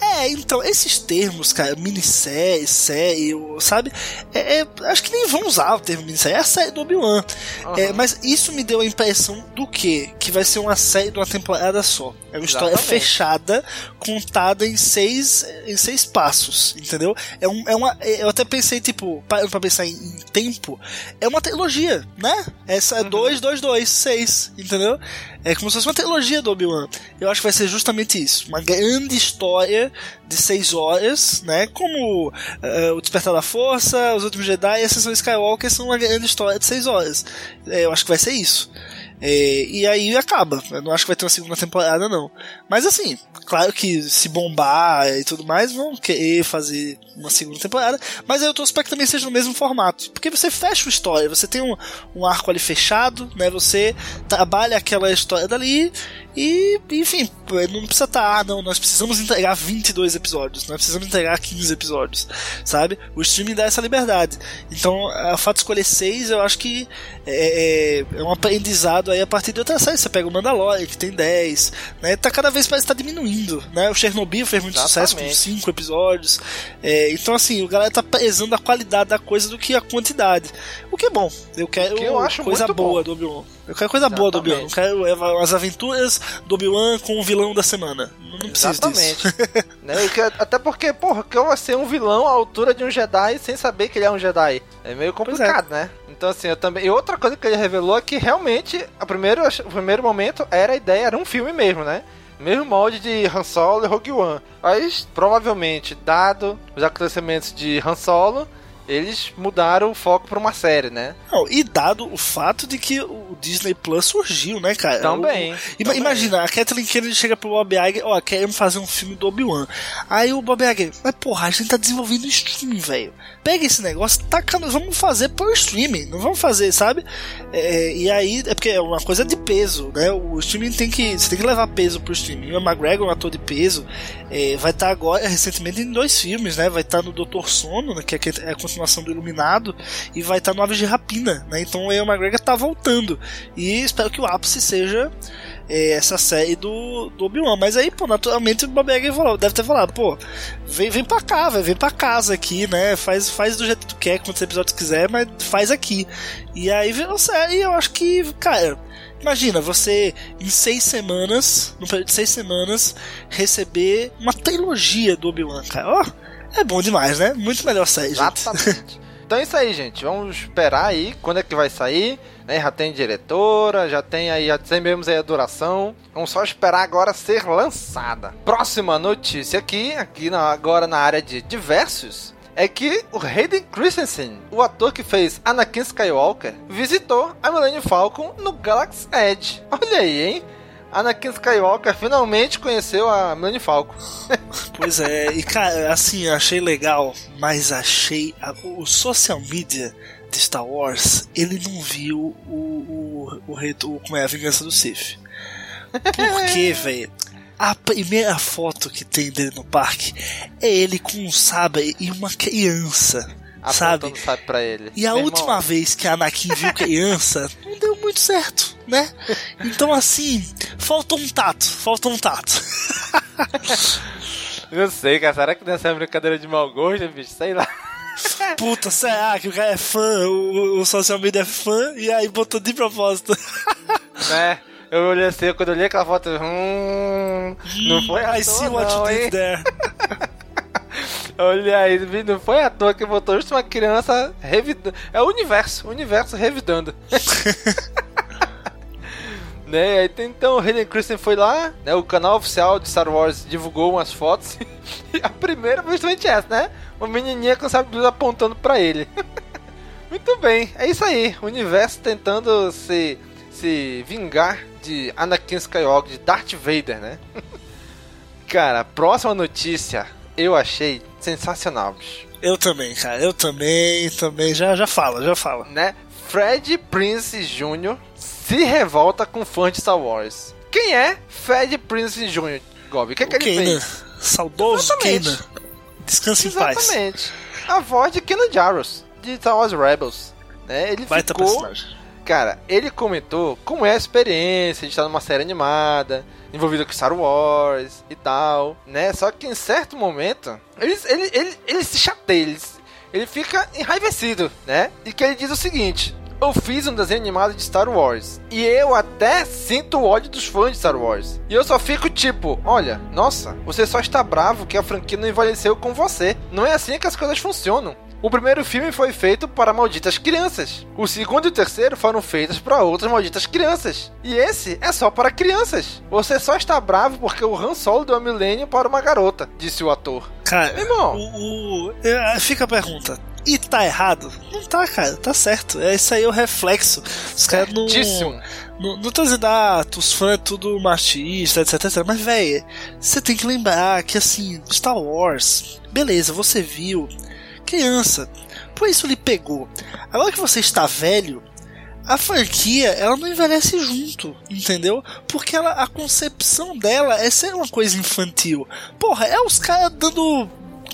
É, então, esses termos, cara, minissérie, série, sabe? É, é, acho que nem vão usar o termo minissérie, é a série do Obi-Wan. Uhum. É, mas isso me deu a impressão do quê? Que vai ser uma série de uma temporada só. É uma história Exatamente. fechada, contada em seis, em seis passos, entendeu? É, um, é uma. Eu até pensei, tipo, para pra pensar em, em, tempo, é uma trilogia, né? Essa é 2, 2, 2, 6, entendeu? É como se fosse uma trilogia do Obi-Wan. Eu acho que vai ser justamente isso. Uma grande história de seis horas, né? Como uh, o Despertar da Força, Os Últimos Jedi e a Ascensão Skywalker são uma grande história de seis horas. É, eu acho que vai ser isso. É, e aí acaba. Eu não acho que vai ter uma segunda temporada, não. Mas assim, claro que se bombar e tudo mais, vão querer fazer uma segunda temporada. Mas eu para que também seja no mesmo formato. Porque você fecha a história, você tem um, um arco ali fechado, né? Você trabalha aquela história dali e, enfim, não precisa estar, tá, ah, não, nós precisamos entregar 22 episódios, nós precisamos entregar 15 episódios, sabe? O streaming dá essa liberdade. Então, o fato de escolher 6, eu acho que é, é, é, um aprendizado aí a partir de outra série. Você pega o Mandalorian, que tem 10, né? Tá cada vez parece estar tá diminuindo, né? O Chernobyl fez muito Exatamente. sucesso com 5 episódios. É, então, assim, o galera tá pesando a qualidade da coisa do que a quantidade. O que é bom. Eu quero que eu acho coisa boa bom. do Obi-Wan. Eu quero coisa Exatamente. boa do Obi-Wan. Eu quero as aventuras do Obi-Wan com o vilão da semana. Não, preciso Exatamente. disso. *laughs* né? até porque, porra, que eu vou ser um vilão à altura de um Jedi sem saber que ele é um Jedi. É meio é. complicado, é. né? Então, assim, eu também. E outra coisa que ele revelou é que realmente, a primeiro, o primeiro momento era a ideia, era um filme mesmo, né? Mesmo molde de Han Solo e Rogue One. Mas, provavelmente, dado os acontecimentos de Han Solo, eles mudaram o foco pra uma série, né? Não, e dado o fato de que o Disney Plus surgiu, né, cara? Também. O, também. Imagina, a Kathleen Kennedy chega pro Bob Iger, ó, queremos fazer um filme do Obi-Wan. Aí o Bob Iger, mas porra, a gente tá desenvolvendo streaming, velho. Pega esse negócio, taca, vamos fazer pro streaming, não vamos fazer, sabe? É, e aí, é porque é uma coisa de peso, né? O streaming tem que, você tem que levar peso pro streaming. O McGregor, um ator de peso, é, vai estar tá agora, recentemente, em dois filmes, né? Vai estar tá no Doutor Sono, né, que é a continuação do Iluminado, e vai estar tá no Aves de Rapina, né? Então o McGregor tá voltando. E espero que o ápice seja é, essa série do, do Obi-Wan. Mas aí, pô, naturalmente o Bob falou, deve ter falado, pô, vem, vem pra cá, véio, vem pra casa aqui, né? Faz, faz do jeito que tu quer, quantos episódios quiser, mas faz aqui. E aí virou série e eu acho que, cara. Imagina, você em seis semanas, no período de seis semanas, receber uma trilogia do Obi-Wan, cara. Ó, oh, é bom demais, né? Muito melhor série, Exatamente. Então é isso aí, gente. Vamos esperar aí quando é que vai sair. Né? Já tem diretora, já tem aí, já sabemos aí a duração. Vamos só esperar agora ser lançada. Próxima notícia aqui, aqui na, agora na área de diversos. É que o Hayden Christensen, o ator que fez Anakin Skywalker, visitou a Millennium Falcon no Galaxy Edge. Olha aí, hein? Anakin Skywalker finalmente conheceu a Millennium Falcon. *laughs* pois é, e cara, assim, achei legal, mas achei a, o social media de Star Wars, ele não viu o, o, o, o como é a vingança do Sith. Por quê, *laughs* velho? A primeira foto que tem dele no parque é ele com um sabre e uma criança. Sabe? sabe pra ele. E a Meu última irmão. vez que a Anakin viu criança, não deu muito certo, né? Então assim, faltou um tato, faltou um tato. *laughs* não sei, cara. Será que nessa é brincadeira de mau gosto, bicho? Sei lá. Puta, será que o cara é fã, o, o social media é fã e aí botou de propósito? Né? *laughs* Eu olhei assim, quando eu olhei aquela foto, hum, não foi a I see what you did there. *laughs* Olha aí, não foi à toa que botou justo uma criança revidando. É o universo, o universo revidando. *laughs* né? Então o Hayden Christensen foi lá, né? O canal oficial de Star Wars divulgou umas fotos. *laughs* E a primeira foi justamente essa, né? Uma menininha com sabe luz apontando para ele. *laughs* Muito bem, é isso aí. O universo tentando se, se vingar de Anakin Skywalker, de Darth Vader, né? Cara, próxima notícia eu achei sensacional, bicho. Eu também, cara. Eu também, também. Já, já fala, já fala. Né? Fred Prince Jr. se revolta com fãs de Star Wars. Quem é Fred Prince Jr., Gob? O que, é que ele Kanan. fez? Saudoso Kanan. Descanse em paz. Exatamente. A voz de Kenan Jarrus, de Star Wars Rebels. Né? Ele Baita ficou... personagem. Cara, ele comentou como é a experiência de estar numa série animada, envolvida com Star Wars e tal, né? Só que em certo momento, ele, ele, ele, ele se chateia, ele, ele fica enraivecido, né? E que ele diz o seguinte: eu fiz um desenho animado de Star Wars. E eu até sinto o ódio dos fãs de Star Wars. E eu só fico tipo, olha, nossa, você só está bravo que a franquia não envelheceu com você. Não é assim que as coisas funcionam. O primeiro filme foi feito para malditas crianças. O segundo e o terceiro foram feitos para outras malditas crianças. E esse é só para crianças. Você só está bravo porque o Han Solo deu a milênio para uma garota, disse o ator. Cara, irmão, o, o, fica a pergunta. E tá errado? Não tá, cara, tá certo. É isso aí é o reflexo. Os caras não. Não, não tô dizendo, ah, os fãs é tudo machista, etc, etc. Mas, velho, você tem que lembrar que, assim, Star Wars, beleza, você viu criança. Por isso lhe pegou. Agora que você está velho, a franquia ela não envelhece junto, entendeu? Porque ela, a concepção dela é ser uma coisa infantil. Porra, é os caras dando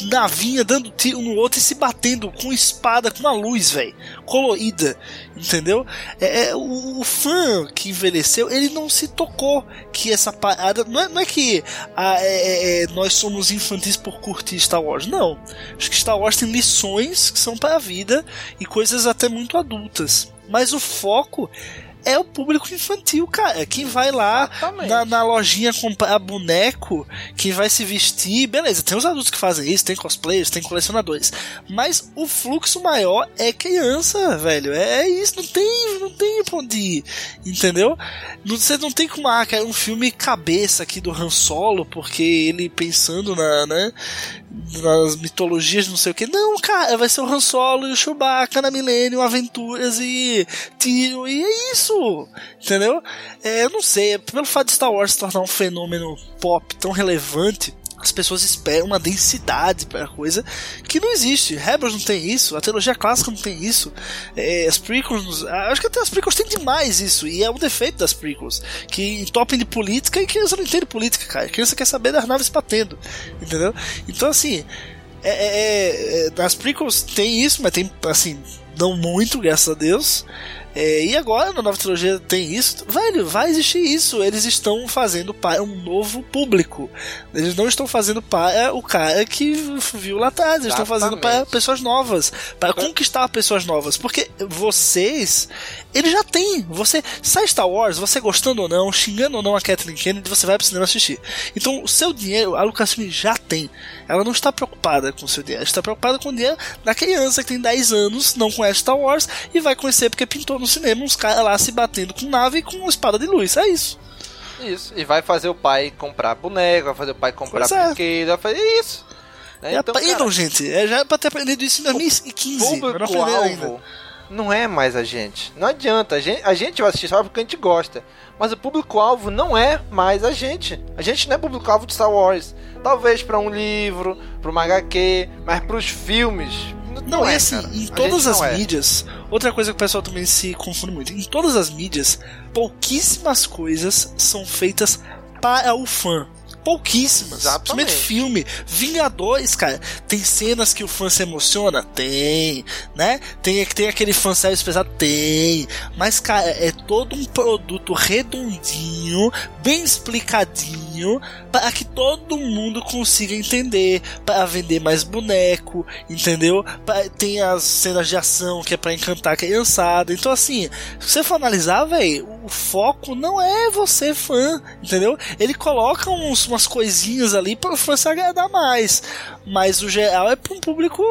navinha dando tiro no outro e se batendo com espada, com uma luz, velho, colorida, entendeu? É, é o, o, fã que envelheceu, ele não se tocou que essa parada. Não é, não é que ah, é, é, é, nós somos infantis por curtir Star Wars, não. Acho que Star Wars tem lições que são para a vida e coisas até muito adultas. Mas o foco é o público infantil, cara. Quem vai lá na, na, lojinha comprar boneco, quem vai se vestir, beleza, tem os adultos que fazem isso, tem cosplayers, tem colecionadores. Mas o fluxo maior é criança, velho. É, é isso, não tem, não tem pra onde ir, entendeu? Você não tem como, ah, um filme cabeça aqui do Han Solo, porque ele pensando na, né, nas mitologias, não sei o que. Não, cara, vai ser o Han Solo e o Chewbacca na Millennium, aventuras e tiro, e é isso, entendeu? É, eu não sei, pelo fato de Star Wars se tornar um fenômeno pop tão relevante, as pessoas esperam uma densidade para a coisa que não existe. Rebels não tem isso, a trilogia clássica não tem isso, é, as prequels, acho que até as prequels têm demais isso, e é um defeito das prequels, que entopem de política e criança não entende política, cara. A criança quer saber das naves batendo, entendeu? Então, assim, é, é, é, nas prequels tem isso, mas tem, assim, não muito, graças a Deus. É, e agora na nova trilogia tem isso. Velho, vai existir isso. Eles estão fazendo para um novo público. Eles não estão fazendo para o cara que viu lá atrás. Eles Exatamente. estão fazendo para pessoas novas. Para conquistar pessoas novas. Porque vocês, ele já tem. Você sai Star Wars, você gostando ou não, xingando ou não a Kathleen Kennedy, você vai pro cinema assistir. Então o seu dinheiro, a Lucasfilm já tem. Ela não está preocupada com o seu dinheiro, ela está preocupada com o dinheiro da criança que tem 10 anos, não conhece Star Wars e vai conhecer porque pintou no cinema uns caras lá se batendo com nave e com espada de luz. É isso. Isso. E vai fazer o pai comprar boneco, vai fazer o pai comprar é. brinquedo, vai fazer isso. Né? Então, cara, gente, é já pra ter aprendido isso em 2015. Público-alvo não é mais a gente. Não adianta, a gente, a gente vai assistir só porque a gente gosta. Mas o público-alvo não é mais a gente. A gente não é público-alvo de Star Wars. Talvez para um livro, para uma HQ, mas para os filmes. Não, não é assim, cara. em todas as é. mídias. Outra coisa que o pessoal também se confunde muito: em todas as mídias, pouquíssimas coisas são feitas para o fã pouquíssimas. Exatamente. filme. Vingadores, cara. Tem cenas que o fã se emociona? Tem. Né? Tem, tem aquele fanservice pesado? Tem. Mas, cara, é todo um produto redondinho, bem explicadinho, para que todo mundo consiga entender, para vender mais boneco, entendeu? Pra, tem as cenas de ação que é para encantar a criançada. Então, assim, se você for analisar, velho, o foco não é você fã, entendeu? Ele coloca uns, umas coisinhas ali para o fã se agradar mais, mas o geral é para um público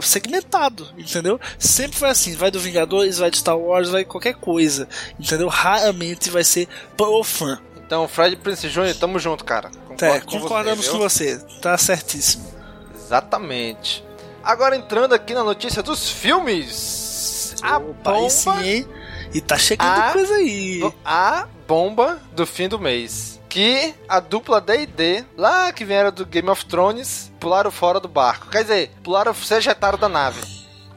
segmentado, entendeu? Sempre foi assim, vai do Vingadores, vai de Star Wars, vai qualquer coisa, entendeu? Raramente vai ser pro fã. Então, Fred Prince Jr., tamo junto, cara. Concordo é, com concordamos você, com você, tá certíssimo. Exatamente. Agora entrando aqui na notícia dos filmes. A Opa, bomba... sim? E tá chegando a, coisa aí. A bomba do fim do mês. Que a dupla D&D, lá que vieram do Game of Thrones, pularam fora do barco. Quer dizer, pularam, se ejetaram da nave.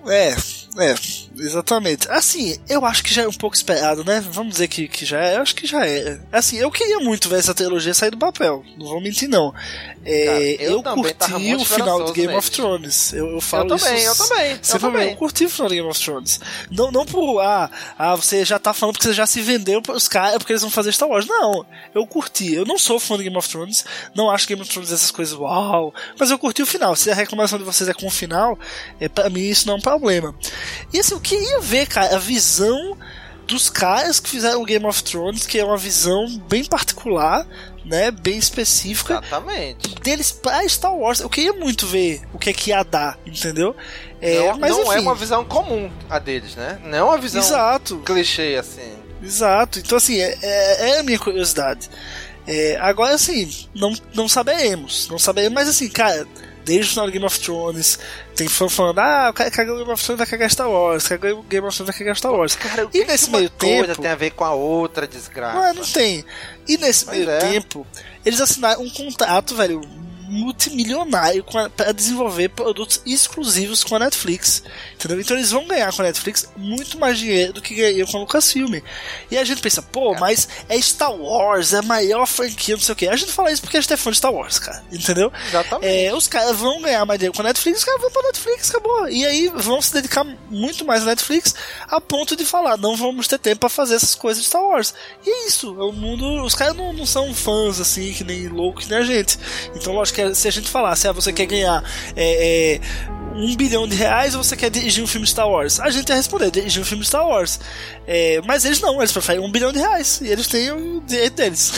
É, é, exatamente. Assim, eu acho que já é um pouco esperado, né? Vamos dizer que, que já é. Eu acho que já é. Assim, eu queria muito ver essa trilogia sair do papel. Não vou mentir, não. É, Cara, eu, eu curti o final do Game of Thrones. Eu, eu falo eu também, isso. Eu também, eu também. Eu curti o final do Game of Thrones. Não, não por, ah, ah, você já tá falando porque você já se vendeu pros caras porque eles vão fazer Star Wars. Não, eu curti. Eu não sou fã do Game of Thrones. Não acho Game of Thrones essas coisas uau. Mas eu curti o final. Se a reclamação de vocês é com o final, é, pra mim isso não é um problema. E assim, queria ver, cara, a visão dos caras que fizeram o Game of Thrones, que é uma visão bem particular, né, bem específica. Exatamente. Deles pra Star Wars. Eu queria muito ver o que é que ia dar, entendeu? É, não, mas, não é uma visão comum a deles, né? Não é uma visão Exato. clichê assim. Exato. Então assim, é, é, é a minha curiosidade. É, agora assim, não, não saberemos. Não saberemos, mas assim, cara, desde o final Game of Thrones, tem fã falando, ah, cagou o Game of Thrones vai cagar Star Wars, cagou o Game of Thrones vai cagar Star Wars. Cara, e nesse meio tempo. tem a ver com a outra desgraça. Não, não tem. E nesse Mas meio é. tempo, eles assinaram um contrato, velho, multimilionário para desenvolver produtos exclusivos com a Netflix. Entendeu? Então eles vão ganhar com a Netflix muito mais dinheiro do que ganhariam com a Lucasfilm. E a gente pensa, pô, é. mas é Star Wars, é a maior franquia, não sei o que. A gente fala isso porque a gente é fã de Star Wars, cara. Entendeu? Exatamente. É, os caras vão ganhar mais dinheiro com a Netflix, os caras vão pra Netflix, acabou. E aí vão se dedicar muito mais à Netflix a ponto de falar, não vamos ter tempo para fazer essas coisas de Star Wars. E é isso, o mundo. Os caras não, não são fãs assim, que nem loucos, que nem a gente. Então, lógico que se a gente falasse, ah, você quer ganhar é, é, um bilhão de reais ou você quer dirigir um filme Star Wars? A gente ia responder, dirigir um filme Star Wars. É, mas eles não, eles preferem um bilhão de reais e eles têm o direito deles.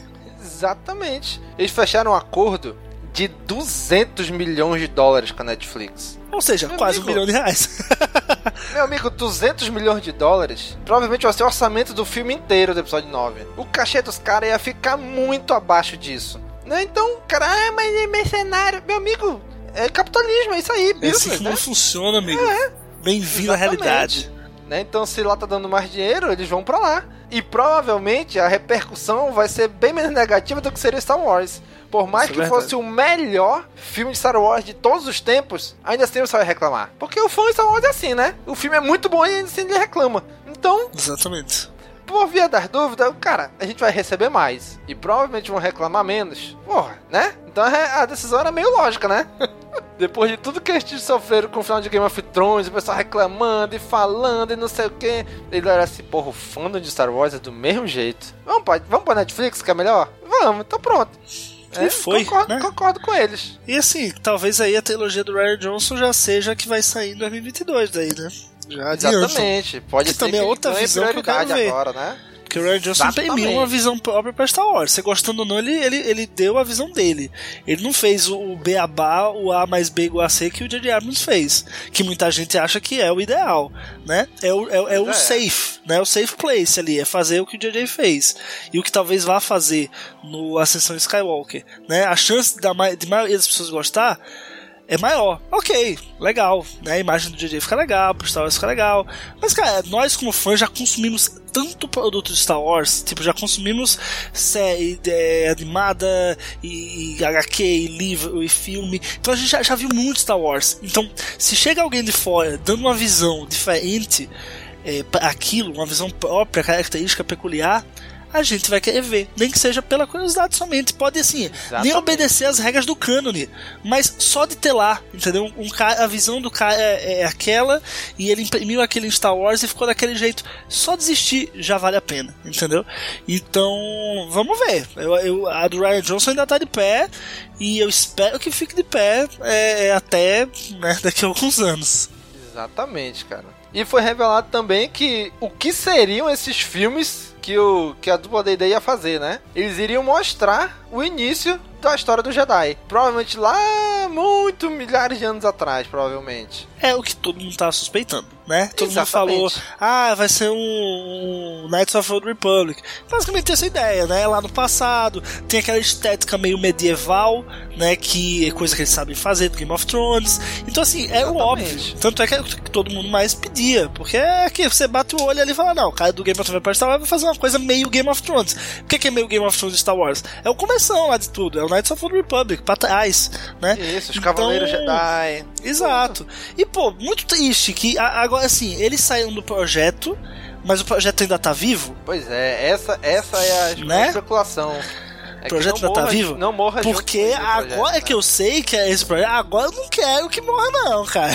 *laughs* Exatamente. Eles fecharam um acordo de 200 milhões de dólares com a Netflix. Ou seja, Meu quase amigo, um bilhão de reais. *laughs* Meu amigo, 200 milhões de dólares provavelmente vai ser o orçamento do filme inteiro do episódio 9. O cachê dos caras ia ficar muito abaixo disso. Né? Então, cara, ah, mas é mercenário. Meu amigo, é capitalismo, é isso aí. É assim que né? não funciona, amigo. É. Bem-vindo à realidade. Né? Então, se lá tá dando mais dinheiro, eles vão para lá. E provavelmente a repercussão vai ser bem menos negativa do que seria Star Wars. Por mais Isso é que é fosse o melhor filme de Star Wars de todos os tempos, ainda assim você vai reclamar. Porque o fã de Star Wars é assim, né? O filme é muito bom e ainda assim ele reclama. Então. Exatamente. Por via das dúvidas, cara, a gente vai receber mais. E provavelmente vão reclamar menos. Porra, né? Então a decisão era meio lógica, né? *laughs* Depois de tudo que eles sofreram com o final de Game of Thrones, o pessoal reclamando e falando e não sei o que. Ele era assim, porra, o fã de Star Wars é do mesmo jeito. Vamos pra, vamos pra Netflix, que é melhor? Vamos, então pronto. É, e foi, concordo, né? concordo com eles. E assim, talvez aí a trilogia do Ryan Johnson já seja que vai sair em 2022 daí, né? Já Exatamente. Pode que ser também que é outra visão que eu quero ver. agora, né? Porque o Ryan Johnson imprimiu uma visão própria pra Star Wars. Você gostando ou não, ele, ele, ele deu a visão dele. Ele não fez o, o Beabá, o A mais B igual a C que o J.J. Abrams fez. Que muita gente acha que é o ideal, né? É o, é, é o é. safe, né? O safe place ali, é fazer o que o J.J. fez. E o que talvez vá fazer no Ascensão Skywalker, né? A chance da, de maioria das pessoas gostar é maior. Ok, legal. Né? A imagem do DJ fica legal, o Star Wars fica legal. Mas, cara, nós como fãs já consumimos tanto produto de Star Wars, tipo, já consumimos série é, animada e, e, HQ e livro e filme. Então a gente já, já viu muito Star Wars. Então, se chega alguém de fora dando uma visão diferente é, aquilo, uma visão própria, característica peculiar, a gente vai querer ver. Nem que seja pela curiosidade somente. Pode, assim, Exatamente. nem obedecer as regras do cânone, mas só de ter lá, entendeu? Um cara, a visão do cara é, é, aquela e ele imprimiu aquele em Star Wars e ficou daquele jeito. Só desistir já vale a pena, entendeu? Então, vamos ver. Eu, eu, a do Ryan Johnson ainda tá de pé e eu espero que fique de pé é, até né, *laughs* daqui a alguns anos. Exatamente, cara. E foi revelado também que o que seriam esses filmes que, o, que a dupla D&D ia fazer, né? Eles iriam mostrar o início da história do Jedi. Provavelmente lá, muito milhares de anos atrás, provavelmente. É o que todo mundo tava suspeitando, né? Todo Exatamente. mundo falou, ah, vai ser um, um Knights of the Old Republic. Basicamente essa ideia, né? Lá no passado, tem aquela estética meio medieval, né? Que é coisa que eles sabem fazer do Game of Thrones. Então, assim, é o óbvio. Tanto é que, é que todo mundo mais pedia, porque é que você bate o olho ali e fala, não, o cara do Game of Thrones vai fazer uma coisa meio Game of Thrones. Por que, que é meio Game of Thrones de Star Wars? É o começão lá de tudo, é o Knights of the Republic, pra trás, né? Isso, os então, Cavaleiros Jedi. Exato. E, pô, muito triste que agora, assim, eles saíram do projeto, mas o projeto ainda tá vivo. Pois é, essa, essa é a né? especulação. É o projeto ainda tá vivo? Não morra Porque agora projeto, né? que eu sei que é esse projeto, agora eu não quero que morra, não, cara.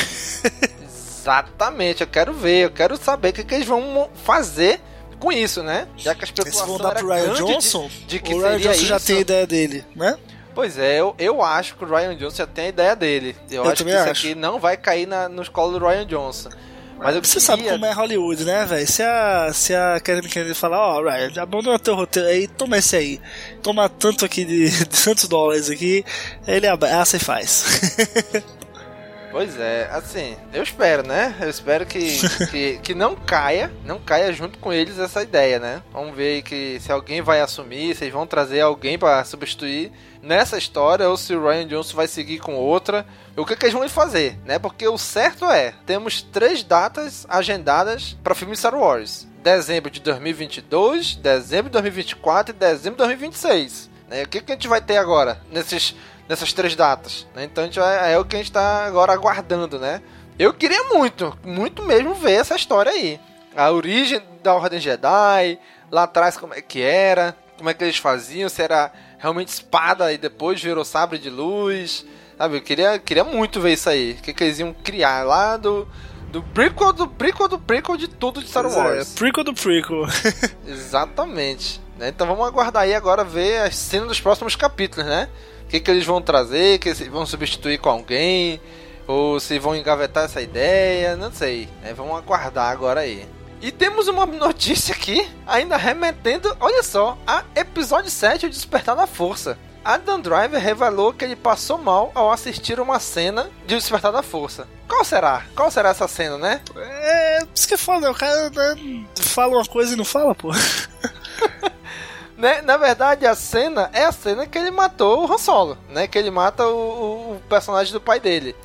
Exatamente, eu quero ver, eu quero saber o que, que eles vão fazer com isso, né? Já que a especulação Eles vão dar pro Ryan Johnson? De, de que o Ryan Johnson isso. já tem ideia dele, né? Pois é, eu, eu acho que o Ryan Johnson já tem a ideia dele. Eu, eu acho que isso acho. aqui não vai cair na, nos colos do Ryan Johnson. Mas Você queria... sabe como é Hollywood, né, velho? Se a, se a Kevin Kennedy falar, ó, oh, Ryan, abandona teu roteiro aí, toma esse aí. Toma tanto aqui de, *laughs* de tantos dólares aqui, ele abraça e faz. *laughs* Pois é, assim, eu espero, né? Eu espero que, *laughs* que, que não caia, não caia junto com eles essa ideia, né? Vamos ver que se alguém vai assumir, se eles vão trazer alguém para substituir nessa história ou se o Ryan Johnson vai seguir com outra. O que, que eles vão fazer, né? Porque o certo é, temos três datas agendadas para o filme Star Wars. Dezembro de 2022, dezembro de 2024 e dezembro de 2026. Né? O que, que a gente vai ter agora nesses nessas três datas. Né? Então vai, é o que a gente está agora aguardando, né? Eu queria muito, muito mesmo ver essa história aí. A origem da Ordem Jedi, lá atrás como é que era, como é que eles faziam, se era realmente espada e depois virou sabre de luz. Sabe, eu queria, queria muito ver isso aí. O que, que eles iam criar lá do, do prequel do prequel do prequel de tudo de Star é, Wars. É, prequel do prequel. *laughs* Exatamente. Né? Então vamos aguardar aí agora ver a cena dos próximos capítulos, né? O que, que eles vão trazer, que eles vão substituir com alguém. ou se vão engavetar essa ideia, não sei. É, vamos aguardar agora aí. E temos uma notícia aqui, ainda remetendo, olha só, a episódio 7, o Despertar da Força. Adam Driver revelou que ele passou mal ao assistir uma cena de O Despertar da Força. Qual será? Qual será essa cena, né? É, isso que é foda, o cara né, fala uma coisa e não fala, pô. *laughs* né? Na verdade, a cena é a cena que ele matou o Han Solo, né? Que ele mata o, o personagem do pai dele.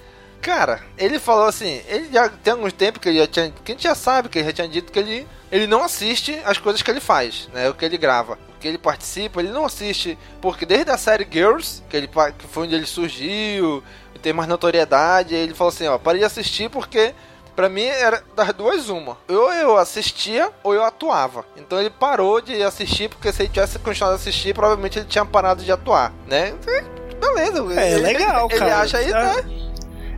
Cara, ele falou assim, ele já tem alguns tempos que ele já tinha, que a gente já sabe que ele já tinha dito que ele, ele não assiste as coisas que ele faz, né, o que ele grava, o que ele participa, ele não assiste, porque desde a série Girls, que ele que foi onde ele surgiu, tem mais notoriedade, ele falou assim, ó, parei de assistir porque Pra mim era das duas uma. Ou eu assistia ou eu atuava. Então ele parou de assistir, porque se ele tivesse continuado a assistir, provavelmente ele tinha parado de atuar, né? Beleza. É ele, legal, ele, cara. Ele acha aí, né?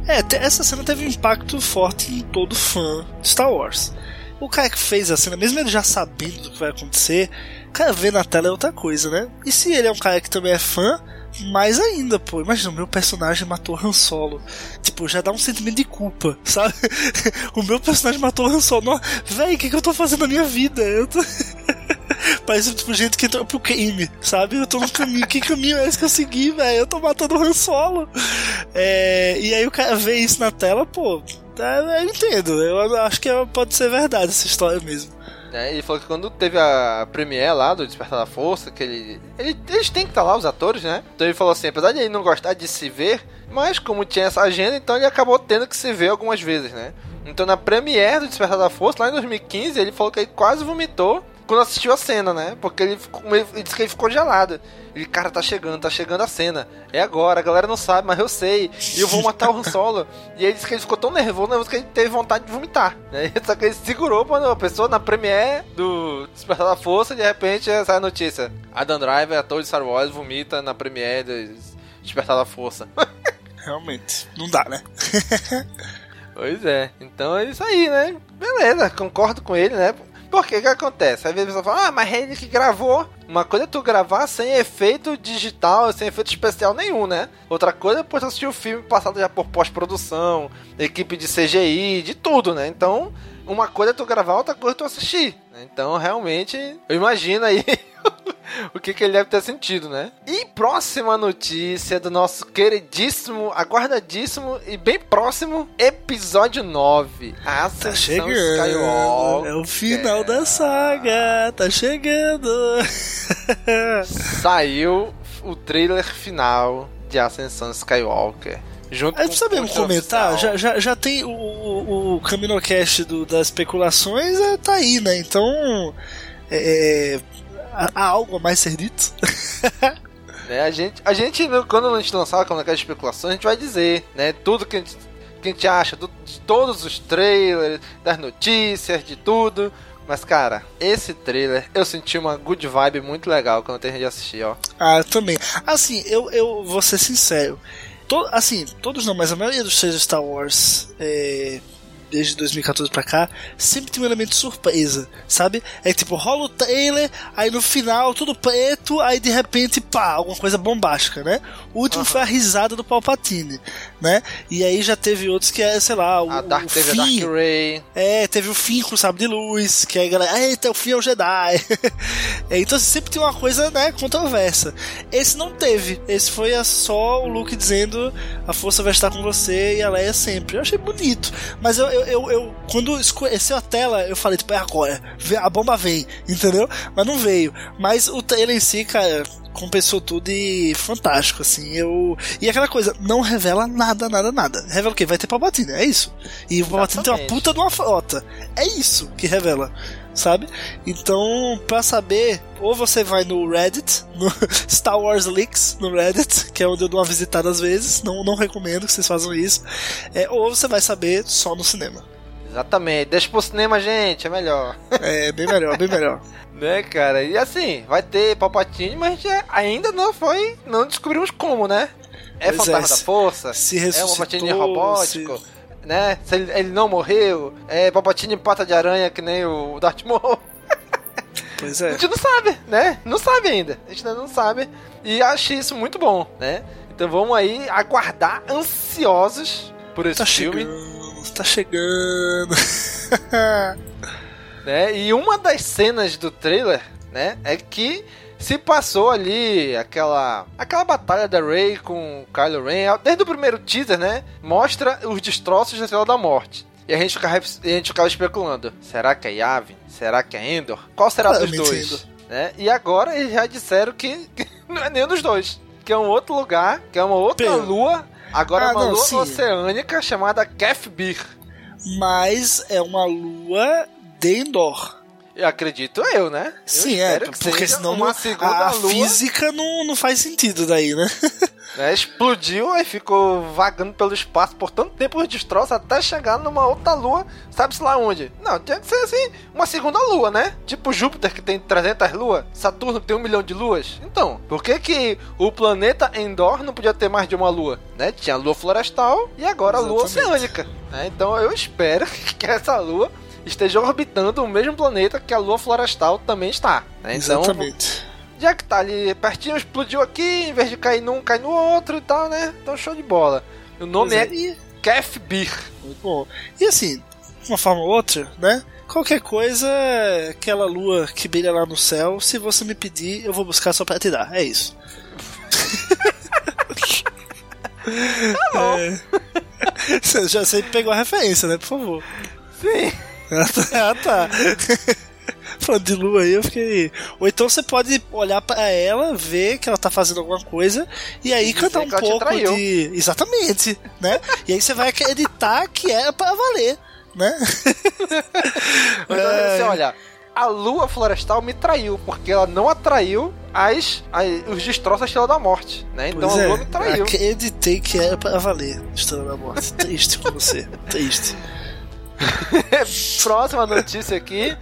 É, essa cena teve um impacto forte em todo fã de Star Wars. O cara que fez a cena, mesmo ele já sabendo do que vai acontecer, o cara vê na tela é outra coisa, né? E se ele é um cara que também é fã, mais ainda, pô. Imagina, o meu personagem matou Han Solo. Tipo, já dá um sentimento de culpa, *laughs* sabe? o meu personagem matou Han Solo. Véi, o que, que eu tô fazendo na minha vida? Eu tô. *laughs* Parece tipo gente que entrou pro game, sabe? Eu tô no caminho. que caminho é esse que eu segui, velho? Eu tô matando o Han Solo. É... E aí o cara vê isso na tela, pô. É, eu entendo. Eu acho que pode ser verdade essa história mesmo. É, ele falou que quando teve a premiere lá do Despertar da Força, que ele, ele eles têm que estar lá, os atores, né? Então ele falou assim, apesar de ele não gostar de se ver, mas como tinha essa agenda, então ele acabou tendo que se ver algumas vezes, né? Então na premiere do Despertar da Força, lá em 2015, ele falou que ele quase vomitou quando assistiu a cena, né? Porque ele, ele disse que ele ficou gelado. Ele, cara, tá chegando, tá chegando a cena. É agora, a galera não sabe, mas eu sei. E eu vou *laughs* matar o Han Solo. e ele disse que ele ficou tão nervoso, nervoso que ele teve vontade de vomitar. Né? *laughs* Só que ele segurou quando a pessoa na premiere do Despertar da Força, de repente sai a notícia. Adam Driver, ator de Star Wars, vomita na premiere do Despertar da Força. *laughs* Realmente, não dá, né? pois é, então é isso aí, né? Beleza, concordo com ele, né? Porque que acontece? Às vezes a pessoa fala, ah, mas ele que gravou. Uma coisa é tu gravar sem efeito digital, sem efeito especial nenhum, né? Outra coisa é tu assistir o filme passado já por pós-produção, equipe de CGI, de tudo, né? Então, uma coisa é tu gravar, outra coisa é tu assistir. Então, realmente, eu imagino aí *laughs* o que, que ele deve ter sentido, né? E próxima notícia do nosso queridíssimo, aguardadíssimo e bem próximo episódio 9. A Ascensão tá chegando. Skywalker. É o final da saga. Tá chegando. *laughs* Saiu o trailer final de Ascensão Skywalker. Junto Aí precisa mesmo comentar, já, já, já tem o, o, o CaminoCast do, das especulações, é, tá aí, né? Então. É, há algo a mais ser dito? *laughs* é, a gente, a gente, quando a gente lançar com aquelas especulações, a gente vai dizer, né? Tudo que a gente, que a gente acha, do, de todos os trailers, das notícias, de tudo. Mas, cara, esse trailer, eu senti uma good vibe muito legal quando eu terminei de assistir, ó. Ah, também. Assim, eu, eu vou ser sincero. To, assim, todos não, mas a maioria dos trailers Star Wars é, desde 2014 pra cá, sempre tem um elemento de surpresa, sabe? É tipo, rola o trailer, aí no final tudo preto, aí de repente, pá, alguma coisa bombástica, né? O último uhum. foi a risada do Palpatine, né? E aí já teve outros que é, sei lá, o, a Dark, o teve fim. A Dark Ray. É, teve o fim com o sabre de luz, que aí a galera, eita, o fim é o Jedi. *laughs* é, então assim, sempre tem uma coisa, né, controversa. Esse não teve. Esse foi só o Luke dizendo a força vai estar com você e a Leia sempre. Eu achei bonito. Mas eu, eu eu, eu, quando escureceu a tela, eu falei, tipo, é agora, a bomba vem, *laughs* entendeu? Mas não veio. Mas o trailer em si, cara, compensou tudo e fantástico, assim. Eu. E aquela coisa, não revela nada, nada, nada. Revela o quê? Vai ter Palpatine, é isso. E o Palpatine tem uma puta de uma frota. É isso que revela. Sabe? Então, pra saber, ou você vai no Reddit, no *laughs* Star Wars Leaks, no Reddit, que é onde eu dou uma visitada às vezes, não, não recomendo que vocês façam isso, é, ou você vai saber só no cinema. Exatamente, deixa pro cinema, gente, é melhor. *laughs* É, bem melhor, bem melhor. né, cara? E assim, vai ter Palpatine, mas ainda não foi. Não descobrimos como, né? É pois fantasma é, da força? Se é um Palpatine robótico? Se... Né? Se ele, ele, não morreu? É Palpatine pata de aranha que nem o Darth Maul? Pois é. A gente não sabe, né? Não sabe ainda. A gente ainda não sabe. E acho isso muito bom, né? Então vamos aí aguardar ansiosos por esse Tá filme. chegando, tá chegando. *laughs* né? E uma das cenas do trailer, né, é que se passou ali aquela aquela batalha da Rey com o Kylo Ren, desde o primeiro teaser, né, mostra os destroços da Estrela da Morte. E a gente ficava, a gente ficava especulando, será que é Yavin? Será que é Endor? Qual será dos dois? Né? E agora eles já disseram que *laughs* não é nenhum dos dois. Que é um outro lugar, que é uma outra lua, agora Ah, uma não, lua sim. oceânica chamada Kefbir. Mas é uma lua de Endor. Eu acredito eu, né? Eu Sim, é, porque senão uma não- segunda a, a física não, não faz sentido daí, né? né, *laughs* explodiu e ficou vagando pelo espaço por tanto tempo os destroços até chegar numa outra lua, sabe-se lá onde. Não, tinha que ser assim, uma segunda lua, né? Tipo Júpiter que tem 300 luas, Saturno que tem um milhão de luas. Então, por que que o planeta Endor não podia ter mais de uma lua? Né? Tinha a lua florestal e agora a lua Exatamente. oceânica. né? Então eu espero *laughs* que essa lua esteja orbitando o mesmo planeta que a lua florestal também está. né? Então, Exatamente. já que tá ali pertinho, explodiu aqui, em vez de cair num, cai no outro e tal, né? Então show de bola. O nome é E- Kefbir. Muito bom. E assim, de uma forma ou outra, né? Qualquer coisa, aquela lua que brilha lá no céu, se você me pedir, eu vou buscar só pra te dar. É isso. *laughs* É. *laughs* Você já sempre pegou a referência, né? Por favor. Sim. Ah, tá. *laughs* Ah, tá. Falando de lua aí, eu fiquei. Ou então você pode olhar pra ela, ver que ela tá fazendo alguma coisa, e aí E cantar um pouco de. Exatamente, né? e aí você vai acreditar que é pra valer, né? *laughs* Mas É. você olha, a lua florestal me traiu, porque ela não atraiu as, as- os destroços da Estrela da Morte, né? Então Pois a é, lua me traiu. acreditei que era pra valer. Estrela da Morte. Triste com você. Triste. *laughs* Próxima notícia aqui.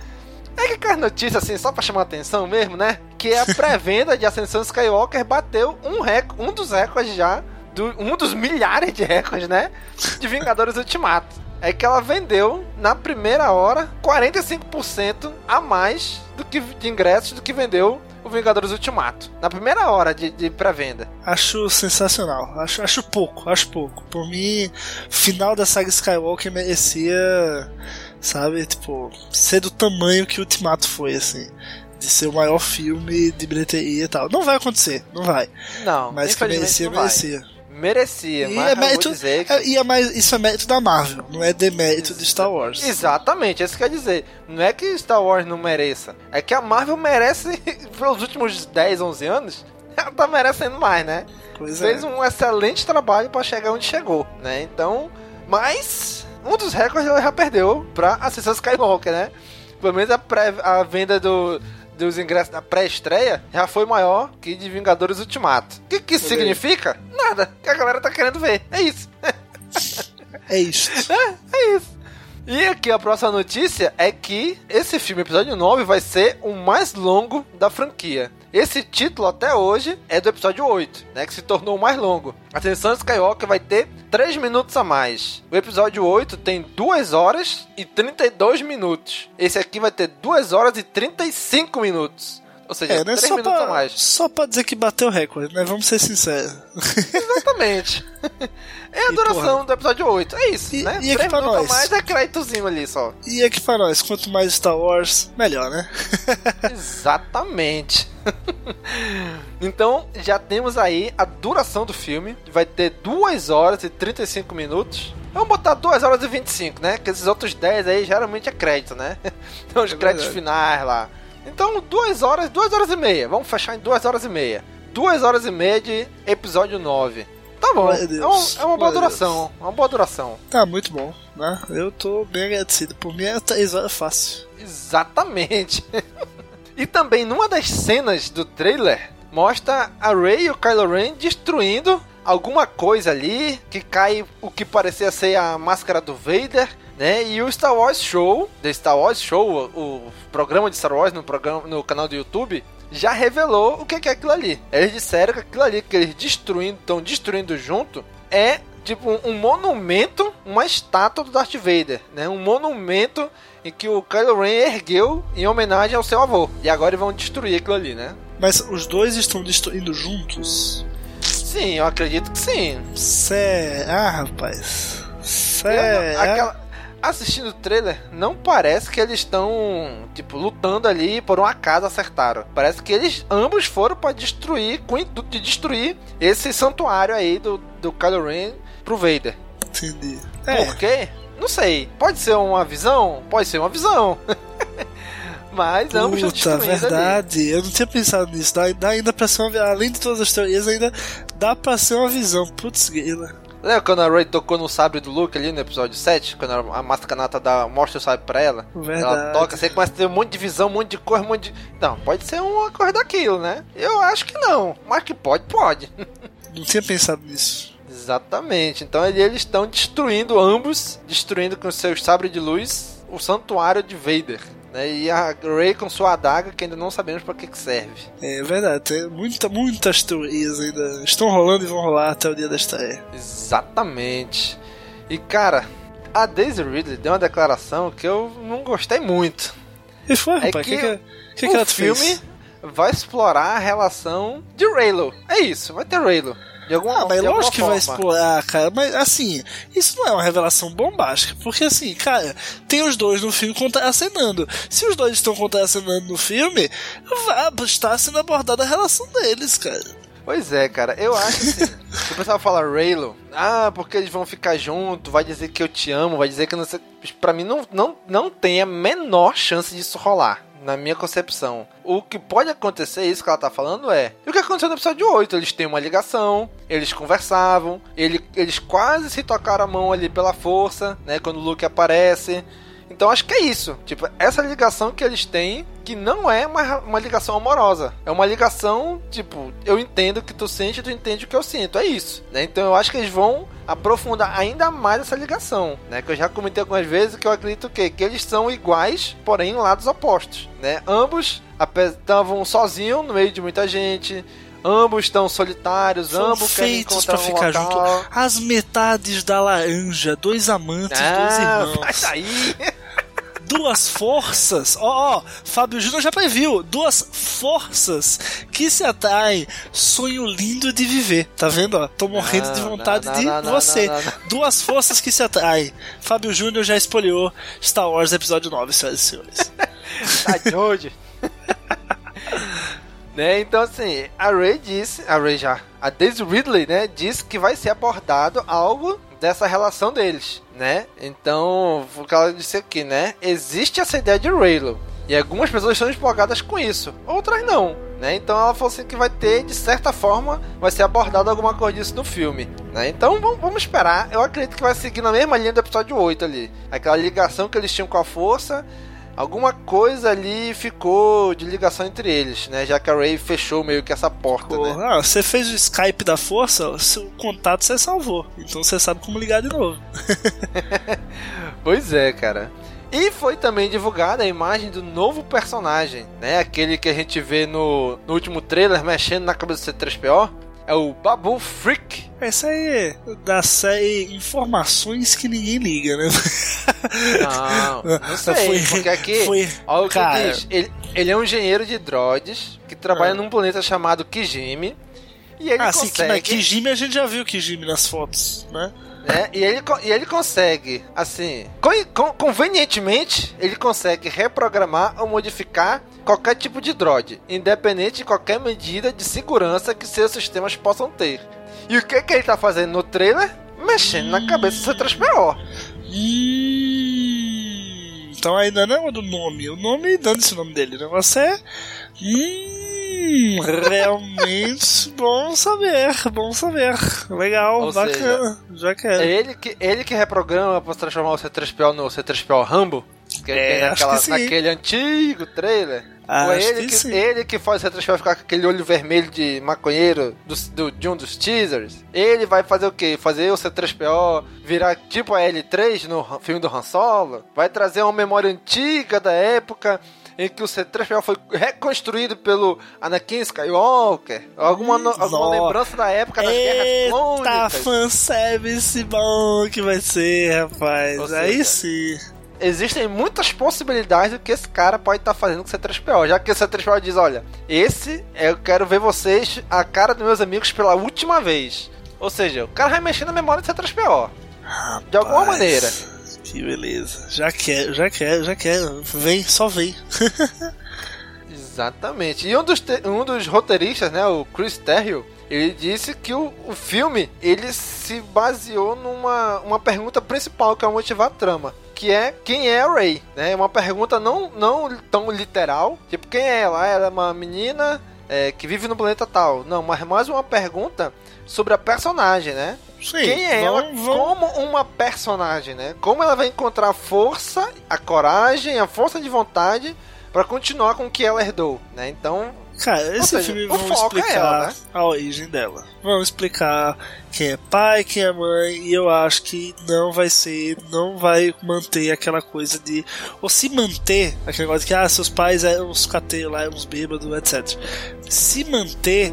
É que aquelas notícias assim, só pra chamar atenção mesmo, né? Que a *laughs* pré-venda de Ascensão Skywalker bateu um, rec um dos recordes já, do, um dos milhares de recordes, né? De Vingadores Ultimato. É que ela vendeu, na primeira hora, 45% a mais do que de ingressos do que vendeu o Vingadores Ultimato. Na primeira hora de, de pré-venda. Acho sensacional. Acho, acho pouco, acho pouco. Por mim, final da saga Skywalker merecia, sabe, tipo, ser do tamanho que o Ultimato foi, assim. De ser o maior filme de bilheteria e tal. Não vai acontecer, não vai. Não, Mas que merecia, merecia. Merecia, E mas é mérito, dizer que... é- e é mais, isso é mérito da Marvel, não é demérito de Star Wars. Exatamente, é isso que quer dizer. Não é que Star Wars não mereça. É que a Marvel merece, *laughs* pelos últimos 10, 11 anos, ela tá merecendo mais, né? Pois é. Fez um excelente trabalho pra chegar onde chegou, né? Então, mas um dos recordes ela já perdeu pra Ascensão Skywalker, né? Pelo menos a, pré- a venda do- dos ingressos da pré-estreia já foi maior que de Vingadores Ultimato. O que, que isso significa? Nada. Que a galera tá querendo ver. É isso. É isso. *laughs* É isso. E aqui a próxima notícia é que esse filme, episódio 9, vai ser o mais longo da franquia. Esse título até hoje é do episódio 8, né? Que se tornou o mais longo. Ascensão Skywalker vai ter 3 minutos a mais. O episódio 8 tem 2 horas e 32 minutos. Esse aqui vai ter 2 horas e 35 minutos. Ou seja, É, é 3 só minutos pra, mais. só pra dizer que bateu o recorde, né? Vamos ser sinceros. Exatamente. *laughs* É a E, duração do episódio 8. É isso, E- né? e aqui 3 pra nós? mais é créditozinho ali só. E aqui pra nós, quanto mais Star Wars, melhor, né? *laughs* Exatamente. *laughs* então, já temos aí a duração do filme. Vai ter 2 horas e 35 minutos. Vamos botar 2 horas e 25, né? Que esses outros 10 aí geralmente é crédito, né? Tem os É créditos finais lá. Então, 2 horas, 2 horas e meia. Vamos fechar em 2 horas e meia. 2 horas e meia de episódio 9. Tá bom. É, um- é uma boa duração. Uma boa duração. Tá muito bom, né? Eu tô bem agradecido. Por mim é 3 horas fácil. Exatamente. *laughs* e também numa das cenas do trailer mostra a Rey e o Kylo Ren destruindo alguma coisa ali que cai o que parecia ser a máscara do Vader. Né? E o Star Wars Show, The Star Wars Show, o, programa de Star Wars no, programa, no canal do YouTube, já revelou o que é aquilo ali. Eles disseram que aquilo ali que eles destruindo, estão destruindo junto, é tipo um, um monumento, uma estátua do Darth Vader, né? Um monumento em que o Kylo Ren ergueu em homenagem ao seu avô. E agora eles vão destruir aquilo ali, né? Mas os dois estão destruindo juntos? Sim, eu acredito que sim. Cé... Ah, rapaz. É. Eu- aquela- Assistindo o trailer, não parece que eles estão, tipo, lutando ali por um acaso acertaram. Parece que eles ambos foram pra destruir, com o intuito de destruir esse santuário aí do, do Kylo Ren pro Vader. Entendi. É, Por quê? Não sei. Pode ser uma visão? Pode ser uma visão. *laughs* Mas ambos estão Puta, destruindo ali. verdade. Eu não tinha pensado nisso. Dá, dá ainda pra ser uma Além de todas as teorias, ainda dá pra ser uma visão. Putz, grila. Lembra quando a Rey tocou no sabre do Luke ali no episódio 7? Quando a Mascanata dá, mostra o sabre pra ela? Ela Verdade. toca, você começa a ter um monte de visão, um monte de cor, um monte de. Não, pode ser uma coisa daquilo, né? Eu acho que não. Mas que pode, pode. *laughs* Não tinha pensado nisso. Exatamente. Então ele- eles estão destruindo ambos, destruindo com seus sabres de luz o santuário de Vader. Né? E a Rey com sua adaga, que ainda não sabemos pra que, que serve. É verdade, tem muita, muitas teorias ainda. Estão rolando e vão rolar até o dia da estreia. Exatamente. E cara, a Daisy Ridley deu uma declaração que eu não gostei muito. E foi, É rapaz? O que que, que, que, o filme fez? vai explorar a relação de Raylo. É isso, vai ter Raylo. De alguma, Ah, mas lógico que vai explorar, cara. Mas assim, isso não é uma revelação bombástica. Porque assim, cara, tem os dois no filme contracenando. Se os dois estão contracenando no filme, vai estar sendo abordada a relação deles, cara. Pois é, cara, eu acho assim. *laughs* se o pessoal fala Raylo, ah, porque eles vão ficar junto, vai dizer que eu te amo, vai dizer que eu não sei. Pra mim, não, não, não tem a menor chance disso rolar. Na minha concepção. O que pode acontecer, isso que ela tá falando, é. E o que aconteceu no episódio 8? Eles têm uma ligação, eles conversavam, ele, eles quase se tocaram a mão ali pela força, né? Quando o Luke aparece. Então acho que é isso. Tipo, essa ligação que eles têm, que não é uma, uma ligação amorosa. É uma ligação, tipo, eu entendo o que tu sente, tu entende o que eu sinto. É isso. Né? Então eu acho que eles vão aprofundar ainda mais essa ligação. Né? Que eu já comentei algumas vezes que eu acredito que, que eles são iguais, porém em lados opostos. Né? Ambos estavam sozinhos no meio de muita gente. Ambos estão solitários, São ambos feitos um ficar local. junto. As metades da laranja, dois amantes, dois Ah, irmãos. *laughs* vai sair. Duas forças. Ó, ó, Fábio Júnior já previu. Duas forças que se atraem. Sonho lindo de viver. Tá vendo? Ó? Tô morrendo de Não, vontade não, de não, não, você. Duas forças que se atraem. Fábio Júnior já espolhou Star Wars Episódio 9, senhoras e senhores. *laughs* Tá de hoje. *laughs* né? Então assim, a Ray disse, a Ray já, a Daisy Ridley, né, disse que vai ser abordado algo dessa relação deles, né? Então, o que ela disse aqui, né? Existe essa ideia de Raylo. E algumas pessoas estão empolgadas com isso, outras não, né? Então ela falou assim que vai ter, de certa forma, vai ser abordado alguma coisa disso no filme, né? Então vamos, vamos esperar. Eu acredito que vai seguir na mesma linha do episódio 8 ali. Aquela ligação que eles tinham com a força alguma coisa ali ficou de ligação entre eles, né? Já que a Ray fechou meio que essa porta, né? Ah, você fez o Skype da força, o seu contato você salvou. Então você sabe como ligar de novo. *laughs* *laughs* Pois é, cara. E foi também divulgada a imagem do novo personagem, né? Aquele que a gente vê no, no último trailer mexendo na cabeça do C3PO. É o Babu Freak. Essa aí é da série Informações que ninguém liga, né? Não, não *laughs* sei, Foi- porque aqui, foi- olha o que cara. diz. Ele, ele é um engenheiro de droids que trabalha Ah. num planeta chamado Kijimi. E ele ah, sim, que, consegue... mas Kijimi a gente já viu Kijimi nas fotos, né? Né? E ele, e ele consegue, assim, con- con- convenientemente, ele consegue reprogramar ou modificar qualquer tipo de droid, independente de qualquer medida de segurança que seus sistemas possam ter. E o que, que ele tá fazendo no trailer? Mexendo na cabeça do C3PO. Hum, então ainda não é do nome. O nome, dando-se o nome dele. O negócio é. Hum, realmente *laughs* bom saber, bom saber. Legal, Ou bacana. já É quero. ele que, ele que reprograma pra transformar o C3PO no C3PO Rambo? Que É, tem acho naquela, que naquele antigo trailer. Ah, Ou é acho ele que que, sim. ele que faz o C3PO ficar com aquele olho vermelho de maconheiro do, do- de um dos teasers. Ele vai fazer o quê? Fazer o C3PO virar tipo a L3 no filme do Han Solo? Vai trazer uma memória antiga da época em que o C3PO foi reconstruído pelo Anakin Skywalker? Alguma, no- alguma lembrança da época das Guerras Eita, Clônicas? fanservice bom que vai ser, rapaz. Ou Aí sim. existem muitas possibilidades do que esse cara pode estar fazendo com o C3PO. Já que o C3PO diz: Olha, esse eu quero ver vocês, a cara dos meus amigos, pela última vez. Ou seja, o cara vai mexer na memória do C3PO. De alguma maneira. Que beleza. Já quero, já quero, já quero. Vem, só vem. *laughs* Exatamente. E um dos, um dos roteiristas, né, o Chris Terrio, ele disse que o, o filme ele se baseou numa uma pergunta principal que é motivar a trama que é quem é a Ray, né? Uma pergunta não, não tão literal, tipo quem é ela? Ela é uma menina é, que vive no planeta tal. Não, mas mais uma pergunta sobre a personagem, né? Sim, quem é ela vamos- como uma personagem, né? Como ela vai encontrar a força, a coragem, a força de vontade pra continuar com o que ela herdou, né? Então, Cara, esse seja, filme vamos foco é explicar ela, né? a origem dela. Vamos explicar quem é pai, quem é mãe, e eu acho que não vai ser, não vai manter aquela coisa de. Ou se manter, aquele negócio de que ah, seus pais eram uns cateiros lá, eram uns bêbados, etc. Se manter,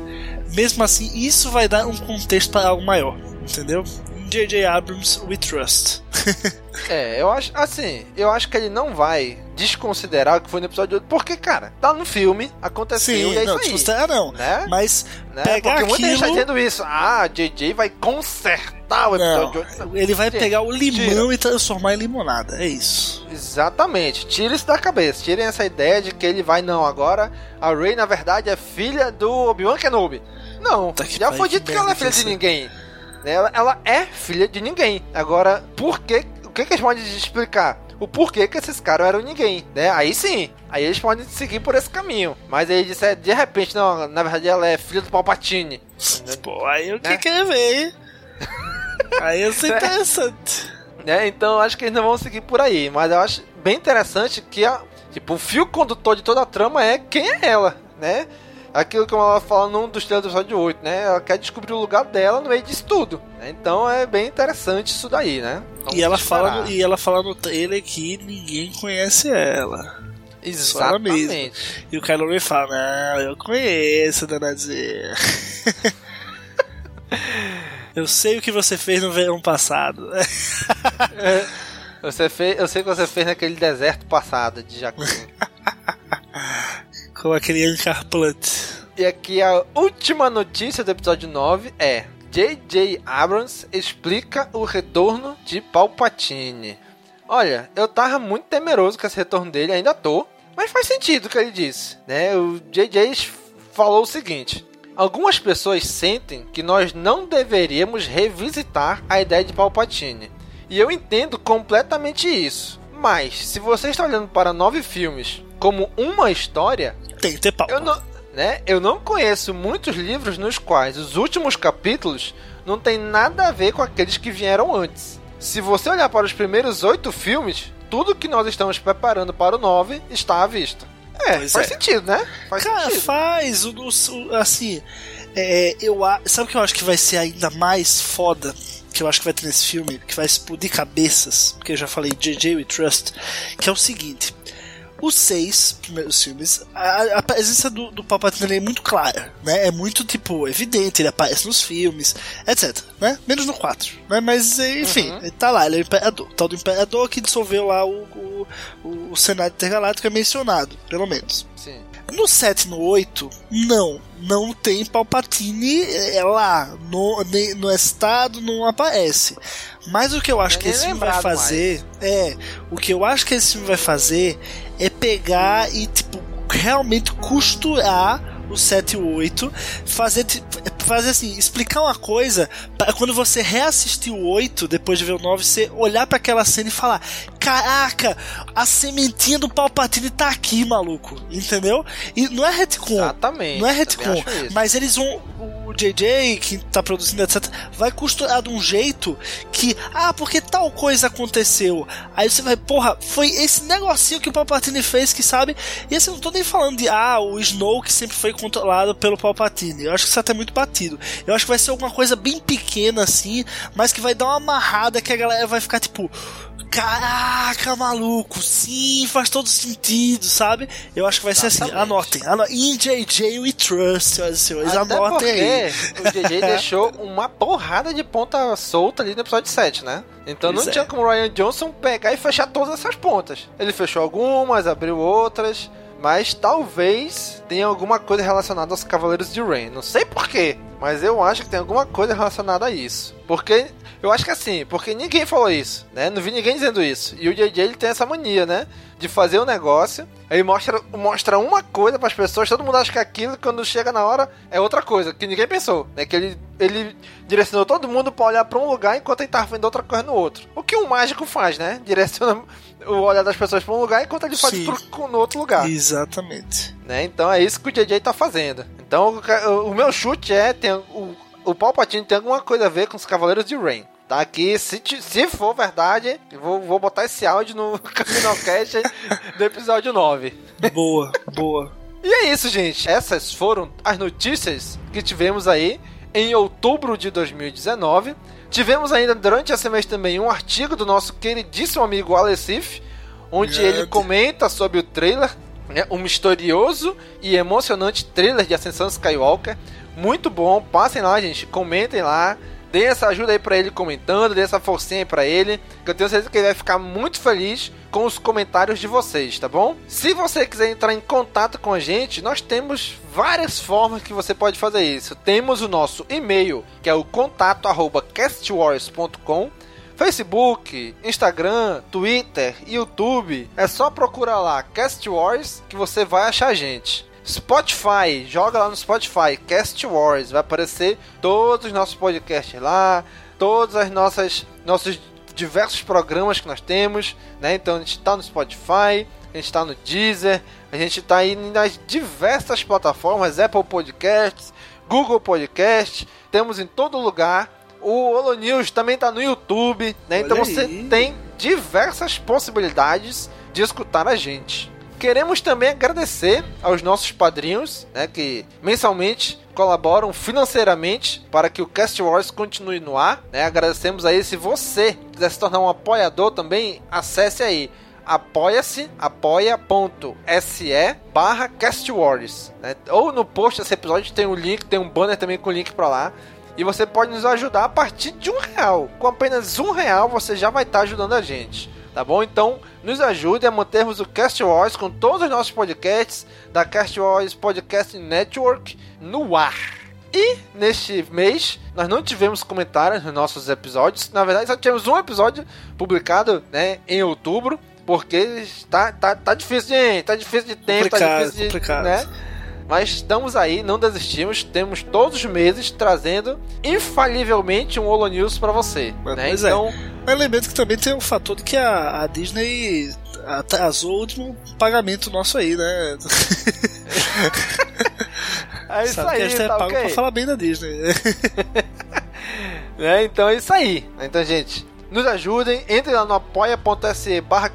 mesmo assim, isso vai dar um contexto para algo maior, entendeu? J.J. Abrams, we trust. *laughs* É, eu acho, assim, eu acho que ele não vai desconsiderar o que foi no episódio 8, porque, cara, tá no filme, aconteceu Sim, e é não, isso aí. desconsiderar não. Né? Mas né? pegar Porque muita gente tá aquilo- dizendo isso. Ah, JJ vai consertar o episódio 8. Não, ele vai pegar o limão tira. e transformar em limonada, é isso. Exatamente, tira isso da cabeça. Tirem essa ideia de que ele vai, não, agora a Rey na verdade é filha do Obi-Wan Kenobi. Não, que já foi que dito que ela é filha que de é. ninguém. Né, Ela, ela é filha de ninguém. Agora, por que, o que, que eles podem explicar? O porquê que esses caras eram ninguém, né? Aí sim, aí eles podem seguir por esse caminho. Mas aí disse, é, de repente, não, na verdade ela é filha do Palpatine. Pô, aí eu Né? que querer ver, hein? *laughs* Aí ia ser interessante. né? Então acho que eles não vão seguir por aí. Mas eu acho bem interessante que a, tipo, o fio condutor de toda a trama é quem é ela, né? Aquilo que ela fala num dos trailers do episódio 8, né? Ela quer descobrir o lugar dela no meio disso tudo. Então é bem interessante isso daí, né? Vamos E ela, esperar. fala no, e ela fala no trailer que ninguém conhece ela. Exatamente. E o Kylo Ren fala, não, eu conheço, danazinha. *laughs* eu sei o que você fez no verão passado. Você fez, eu sei que você fez naquele deserto passado de Jakku. *laughs* Com aquele Ankar Plant. E aqui a última notícia do episódio 9 é: J.J. Abrams explica o retorno de Palpatine. Olha, eu tava muito temeroso com esse retorno dele, ainda tô, mas faz sentido o que ele disse, né? O J.J. falou o seguinte: Algumas pessoas sentem que nós não deveríamos revisitar a ideia de Palpatine. E eu entendo completamente isso. Mas, se você está olhando para nove filmes como uma história, Tem que ter pau. eu não, né? Eu não conheço muitos livros nos quais os últimos capítulos não tem nada a ver com aqueles que vieram antes. Se você olhar para os primeiros oito filmes, tudo que nós estamos preparando para o nove está à vista. É, Pois faz é. sentido, né? Faz Cara, sentido. faz. O, o- assim, é, eu a- sabe o que eu acho que vai ser ainda mais foda? Que eu acho que vai ter nesse filme, que vai explodir cabeças, porque eu já falei JJ We Trust, que é o seguinte. Os seis primeiros filmes, a, a presença do, do Palpatine é muito clara, né? É muito, tipo, evidente, ele aparece nos filmes, etc, né? Menos no 4, né? Mas, enfim, Uhum. ele tá lá, ele é o Imperador. O tal do Imperador que dissolveu lá o, o, o, o Senado Intergaláctico é mencionado, pelo menos. Sim. No 7 e no 8, não. Não tem Palpatine é, lá. No, nem- no estado não aparece. Mas o que eu acho é que esse filme vai fazer é. O que eu acho que esse filme vai fazer é pegar e, tipo, realmente costurar o 7 e o 8, fazer, fazer assim, explicar uma coisa para quando você reassistir o 8, depois de ver o 9, você olhar para aquela cena e falar: Caraca, a sementinha do Palpatine tá aqui, maluco. Entendeu? E não é retcon. Exatamente. Não é retcon, mas eles vão. JJ, que tá produzindo, etc., vai costurar de um jeito que, ah, porque tal coisa aconteceu. Aí você vai, porra, foi esse negocinho que o Palpatine fez, que sabe? E assim, não tô nem falando de, ah, o Snow que sempre foi controlado pelo Palpatine. Eu acho que isso até é muito batido. Eu acho que vai ser alguma coisa bem pequena assim, mas que vai dar uma amarrada que a galera vai ficar tipo. Caraca, maluco, sim, faz todo sentido, sabe? Eu acho que vai ser assim. Exatamente. Anotem, anotem. In JJ We Trust, senhoras e senhores. Até anotem aí. o JJ *laughs* deixou uma porrada de ponta solta ali no episódio 7, né? Então Pois não é. tinha como o Ryan Johnson pegar e fechar todas essas pontas. Ele fechou algumas, abriu outras, mas talvez tenha alguma coisa relacionada aos Cavaleiros de Rain. Não sei porquê, mas eu acho que tem alguma coisa relacionada a isso. Porque eu acho que assim, porque ninguém falou isso, né? Não vi ninguém dizendo isso. E o JJ ele tem essa mania, né? De fazer um negócio, aí mostra, mostra uma coisa para as pessoas, todo mundo acha que aquilo, quando chega na hora, é outra coisa, que ninguém pensou, né? Que ele, ele direcionou todo mundo para olhar para um lugar enquanto ele tava vendo outra coisa no outro. O que um mágico faz, né? Direciona o olhar das pessoas para um lugar enquanto ele faz pro, no outro lugar. Exatamente. Né? Então é isso que o JJ tá fazendo. Então o, o meu chute é tem o, o Palpatine tem alguma coisa a ver com os Cavaleiros de Rain. Tá aqui, se, se for verdade, vou, vou botar esse áudio no *laughs* CaminoCast do episódio 9. Boa, boa. E é isso, gente. Essas foram as notícias que tivemos aí em outubro de 2019. Tivemos ainda durante esse mês também um artigo do nosso queridíssimo amigo Alessif, onde ele comenta sobre o trailer, né, um misterioso e emocionante trailer de Ascensão Skywalker. Muito bom, passem lá, gente, comentem lá. Dê essa ajuda aí para ele comentando, dê essa forcinha aí pra ele, que eu tenho certeza que ele vai ficar muito feliz com os comentários de vocês, tá bom? Se você quiser entrar em contato com a gente, nós temos várias formas que você pode fazer isso. Temos o nosso e-mail, que é o contato@castwars.com. Facebook, Instagram, Twitter, YouTube. É só procurar lá Cast Wars que você vai achar a gente. Spotify, joga lá no Spotify, Cast Wars, vai aparecer todos os nossos podcasts lá, todas as nossas nossos diversos programas que nós temos, né? Então a gente está no Spotify, a gente está no Deezer, a gente está aí nas diversas plataformas, Apple Podcasts, Google Podcasts, temos em todo lugar. O Holo News também está no YouTube, né? então você tem diversas possibilidades de escutar a gente. Queremos também agradecer aos nossos padrinhos, né, que mensalmente colaboram financeiramente para que o Cast Wars continue no ar. Né? Agradecemos aí. Se você quiser se tornar um apoiador também, acesse aí apoia-se, apoia.se barra castwars. Né? Ou no post desse episódio tem um link, tem um banner também com link para lá. E você pode nos ajudar a partir de um real. Com apenas um real você já vai estar ajudando a gente tá bom? Então, nos ajude a mantermos o Cast Wars com todos os nossos podcasts da Cast Wars Podcast Network no ar. E neste mês nós não tivemos comentários nos nossos episódios. Na verdade, só tivemos um episódio publicado né, em outubro. Porque tá, tá, tá difícil, gente. Tá difícil de tempo, tá complicado, tá difícil de. Complicado. Né? Mas estamos aí, não desistimos. Temos todos os meses trazendo infalivelmente um Holo News para você. Né? É. Então. É. Mas lembrando que também tem o um fator de que a, a Disney atrasou o último pagamento nosso aí, né? *laughs* É isso Sabe aí, que a gente é tá pago okay. pra falar bem da Disney. *laughs* é, então é isso aí. Então, gente, nos ajudem, entrem lá no apoia.se barra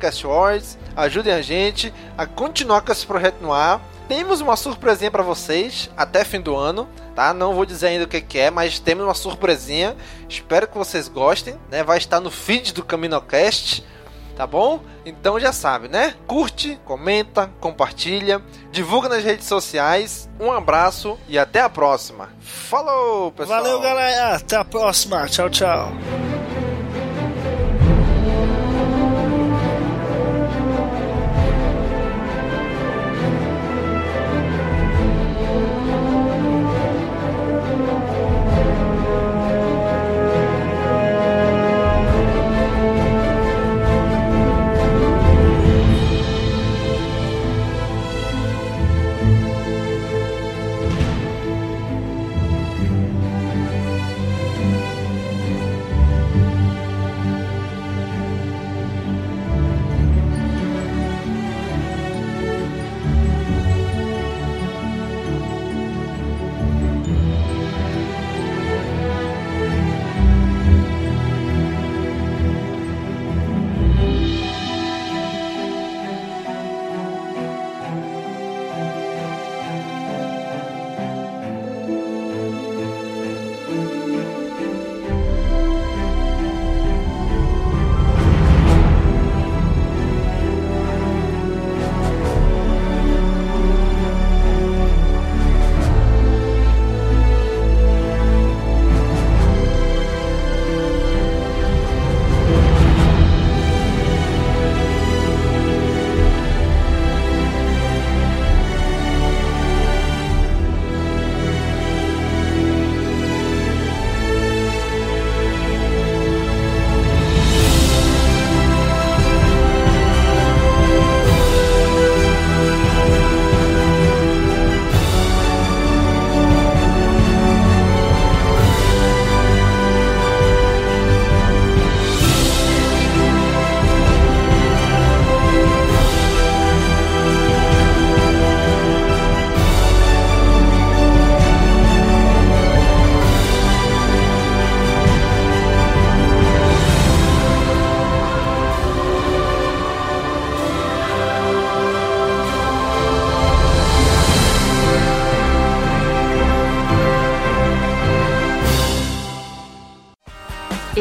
ajudem a gente a continuar com esse projeto no ar. Temos uma surpresinha para vocês até fim do ano, tá? Não vou dizer ainda o que, que, é, mas temos uma surpresinha. Espero que vocês gostem, né? Vai estar no feed do CaminoCast, tá bom? Então já sabe, né? Curte, comenta, compartilha, divulga nas redes sociais. Um abraço e até a próxima. Falou, pessoal! Valeu, galera! Até a próxima! Tchau, tchau!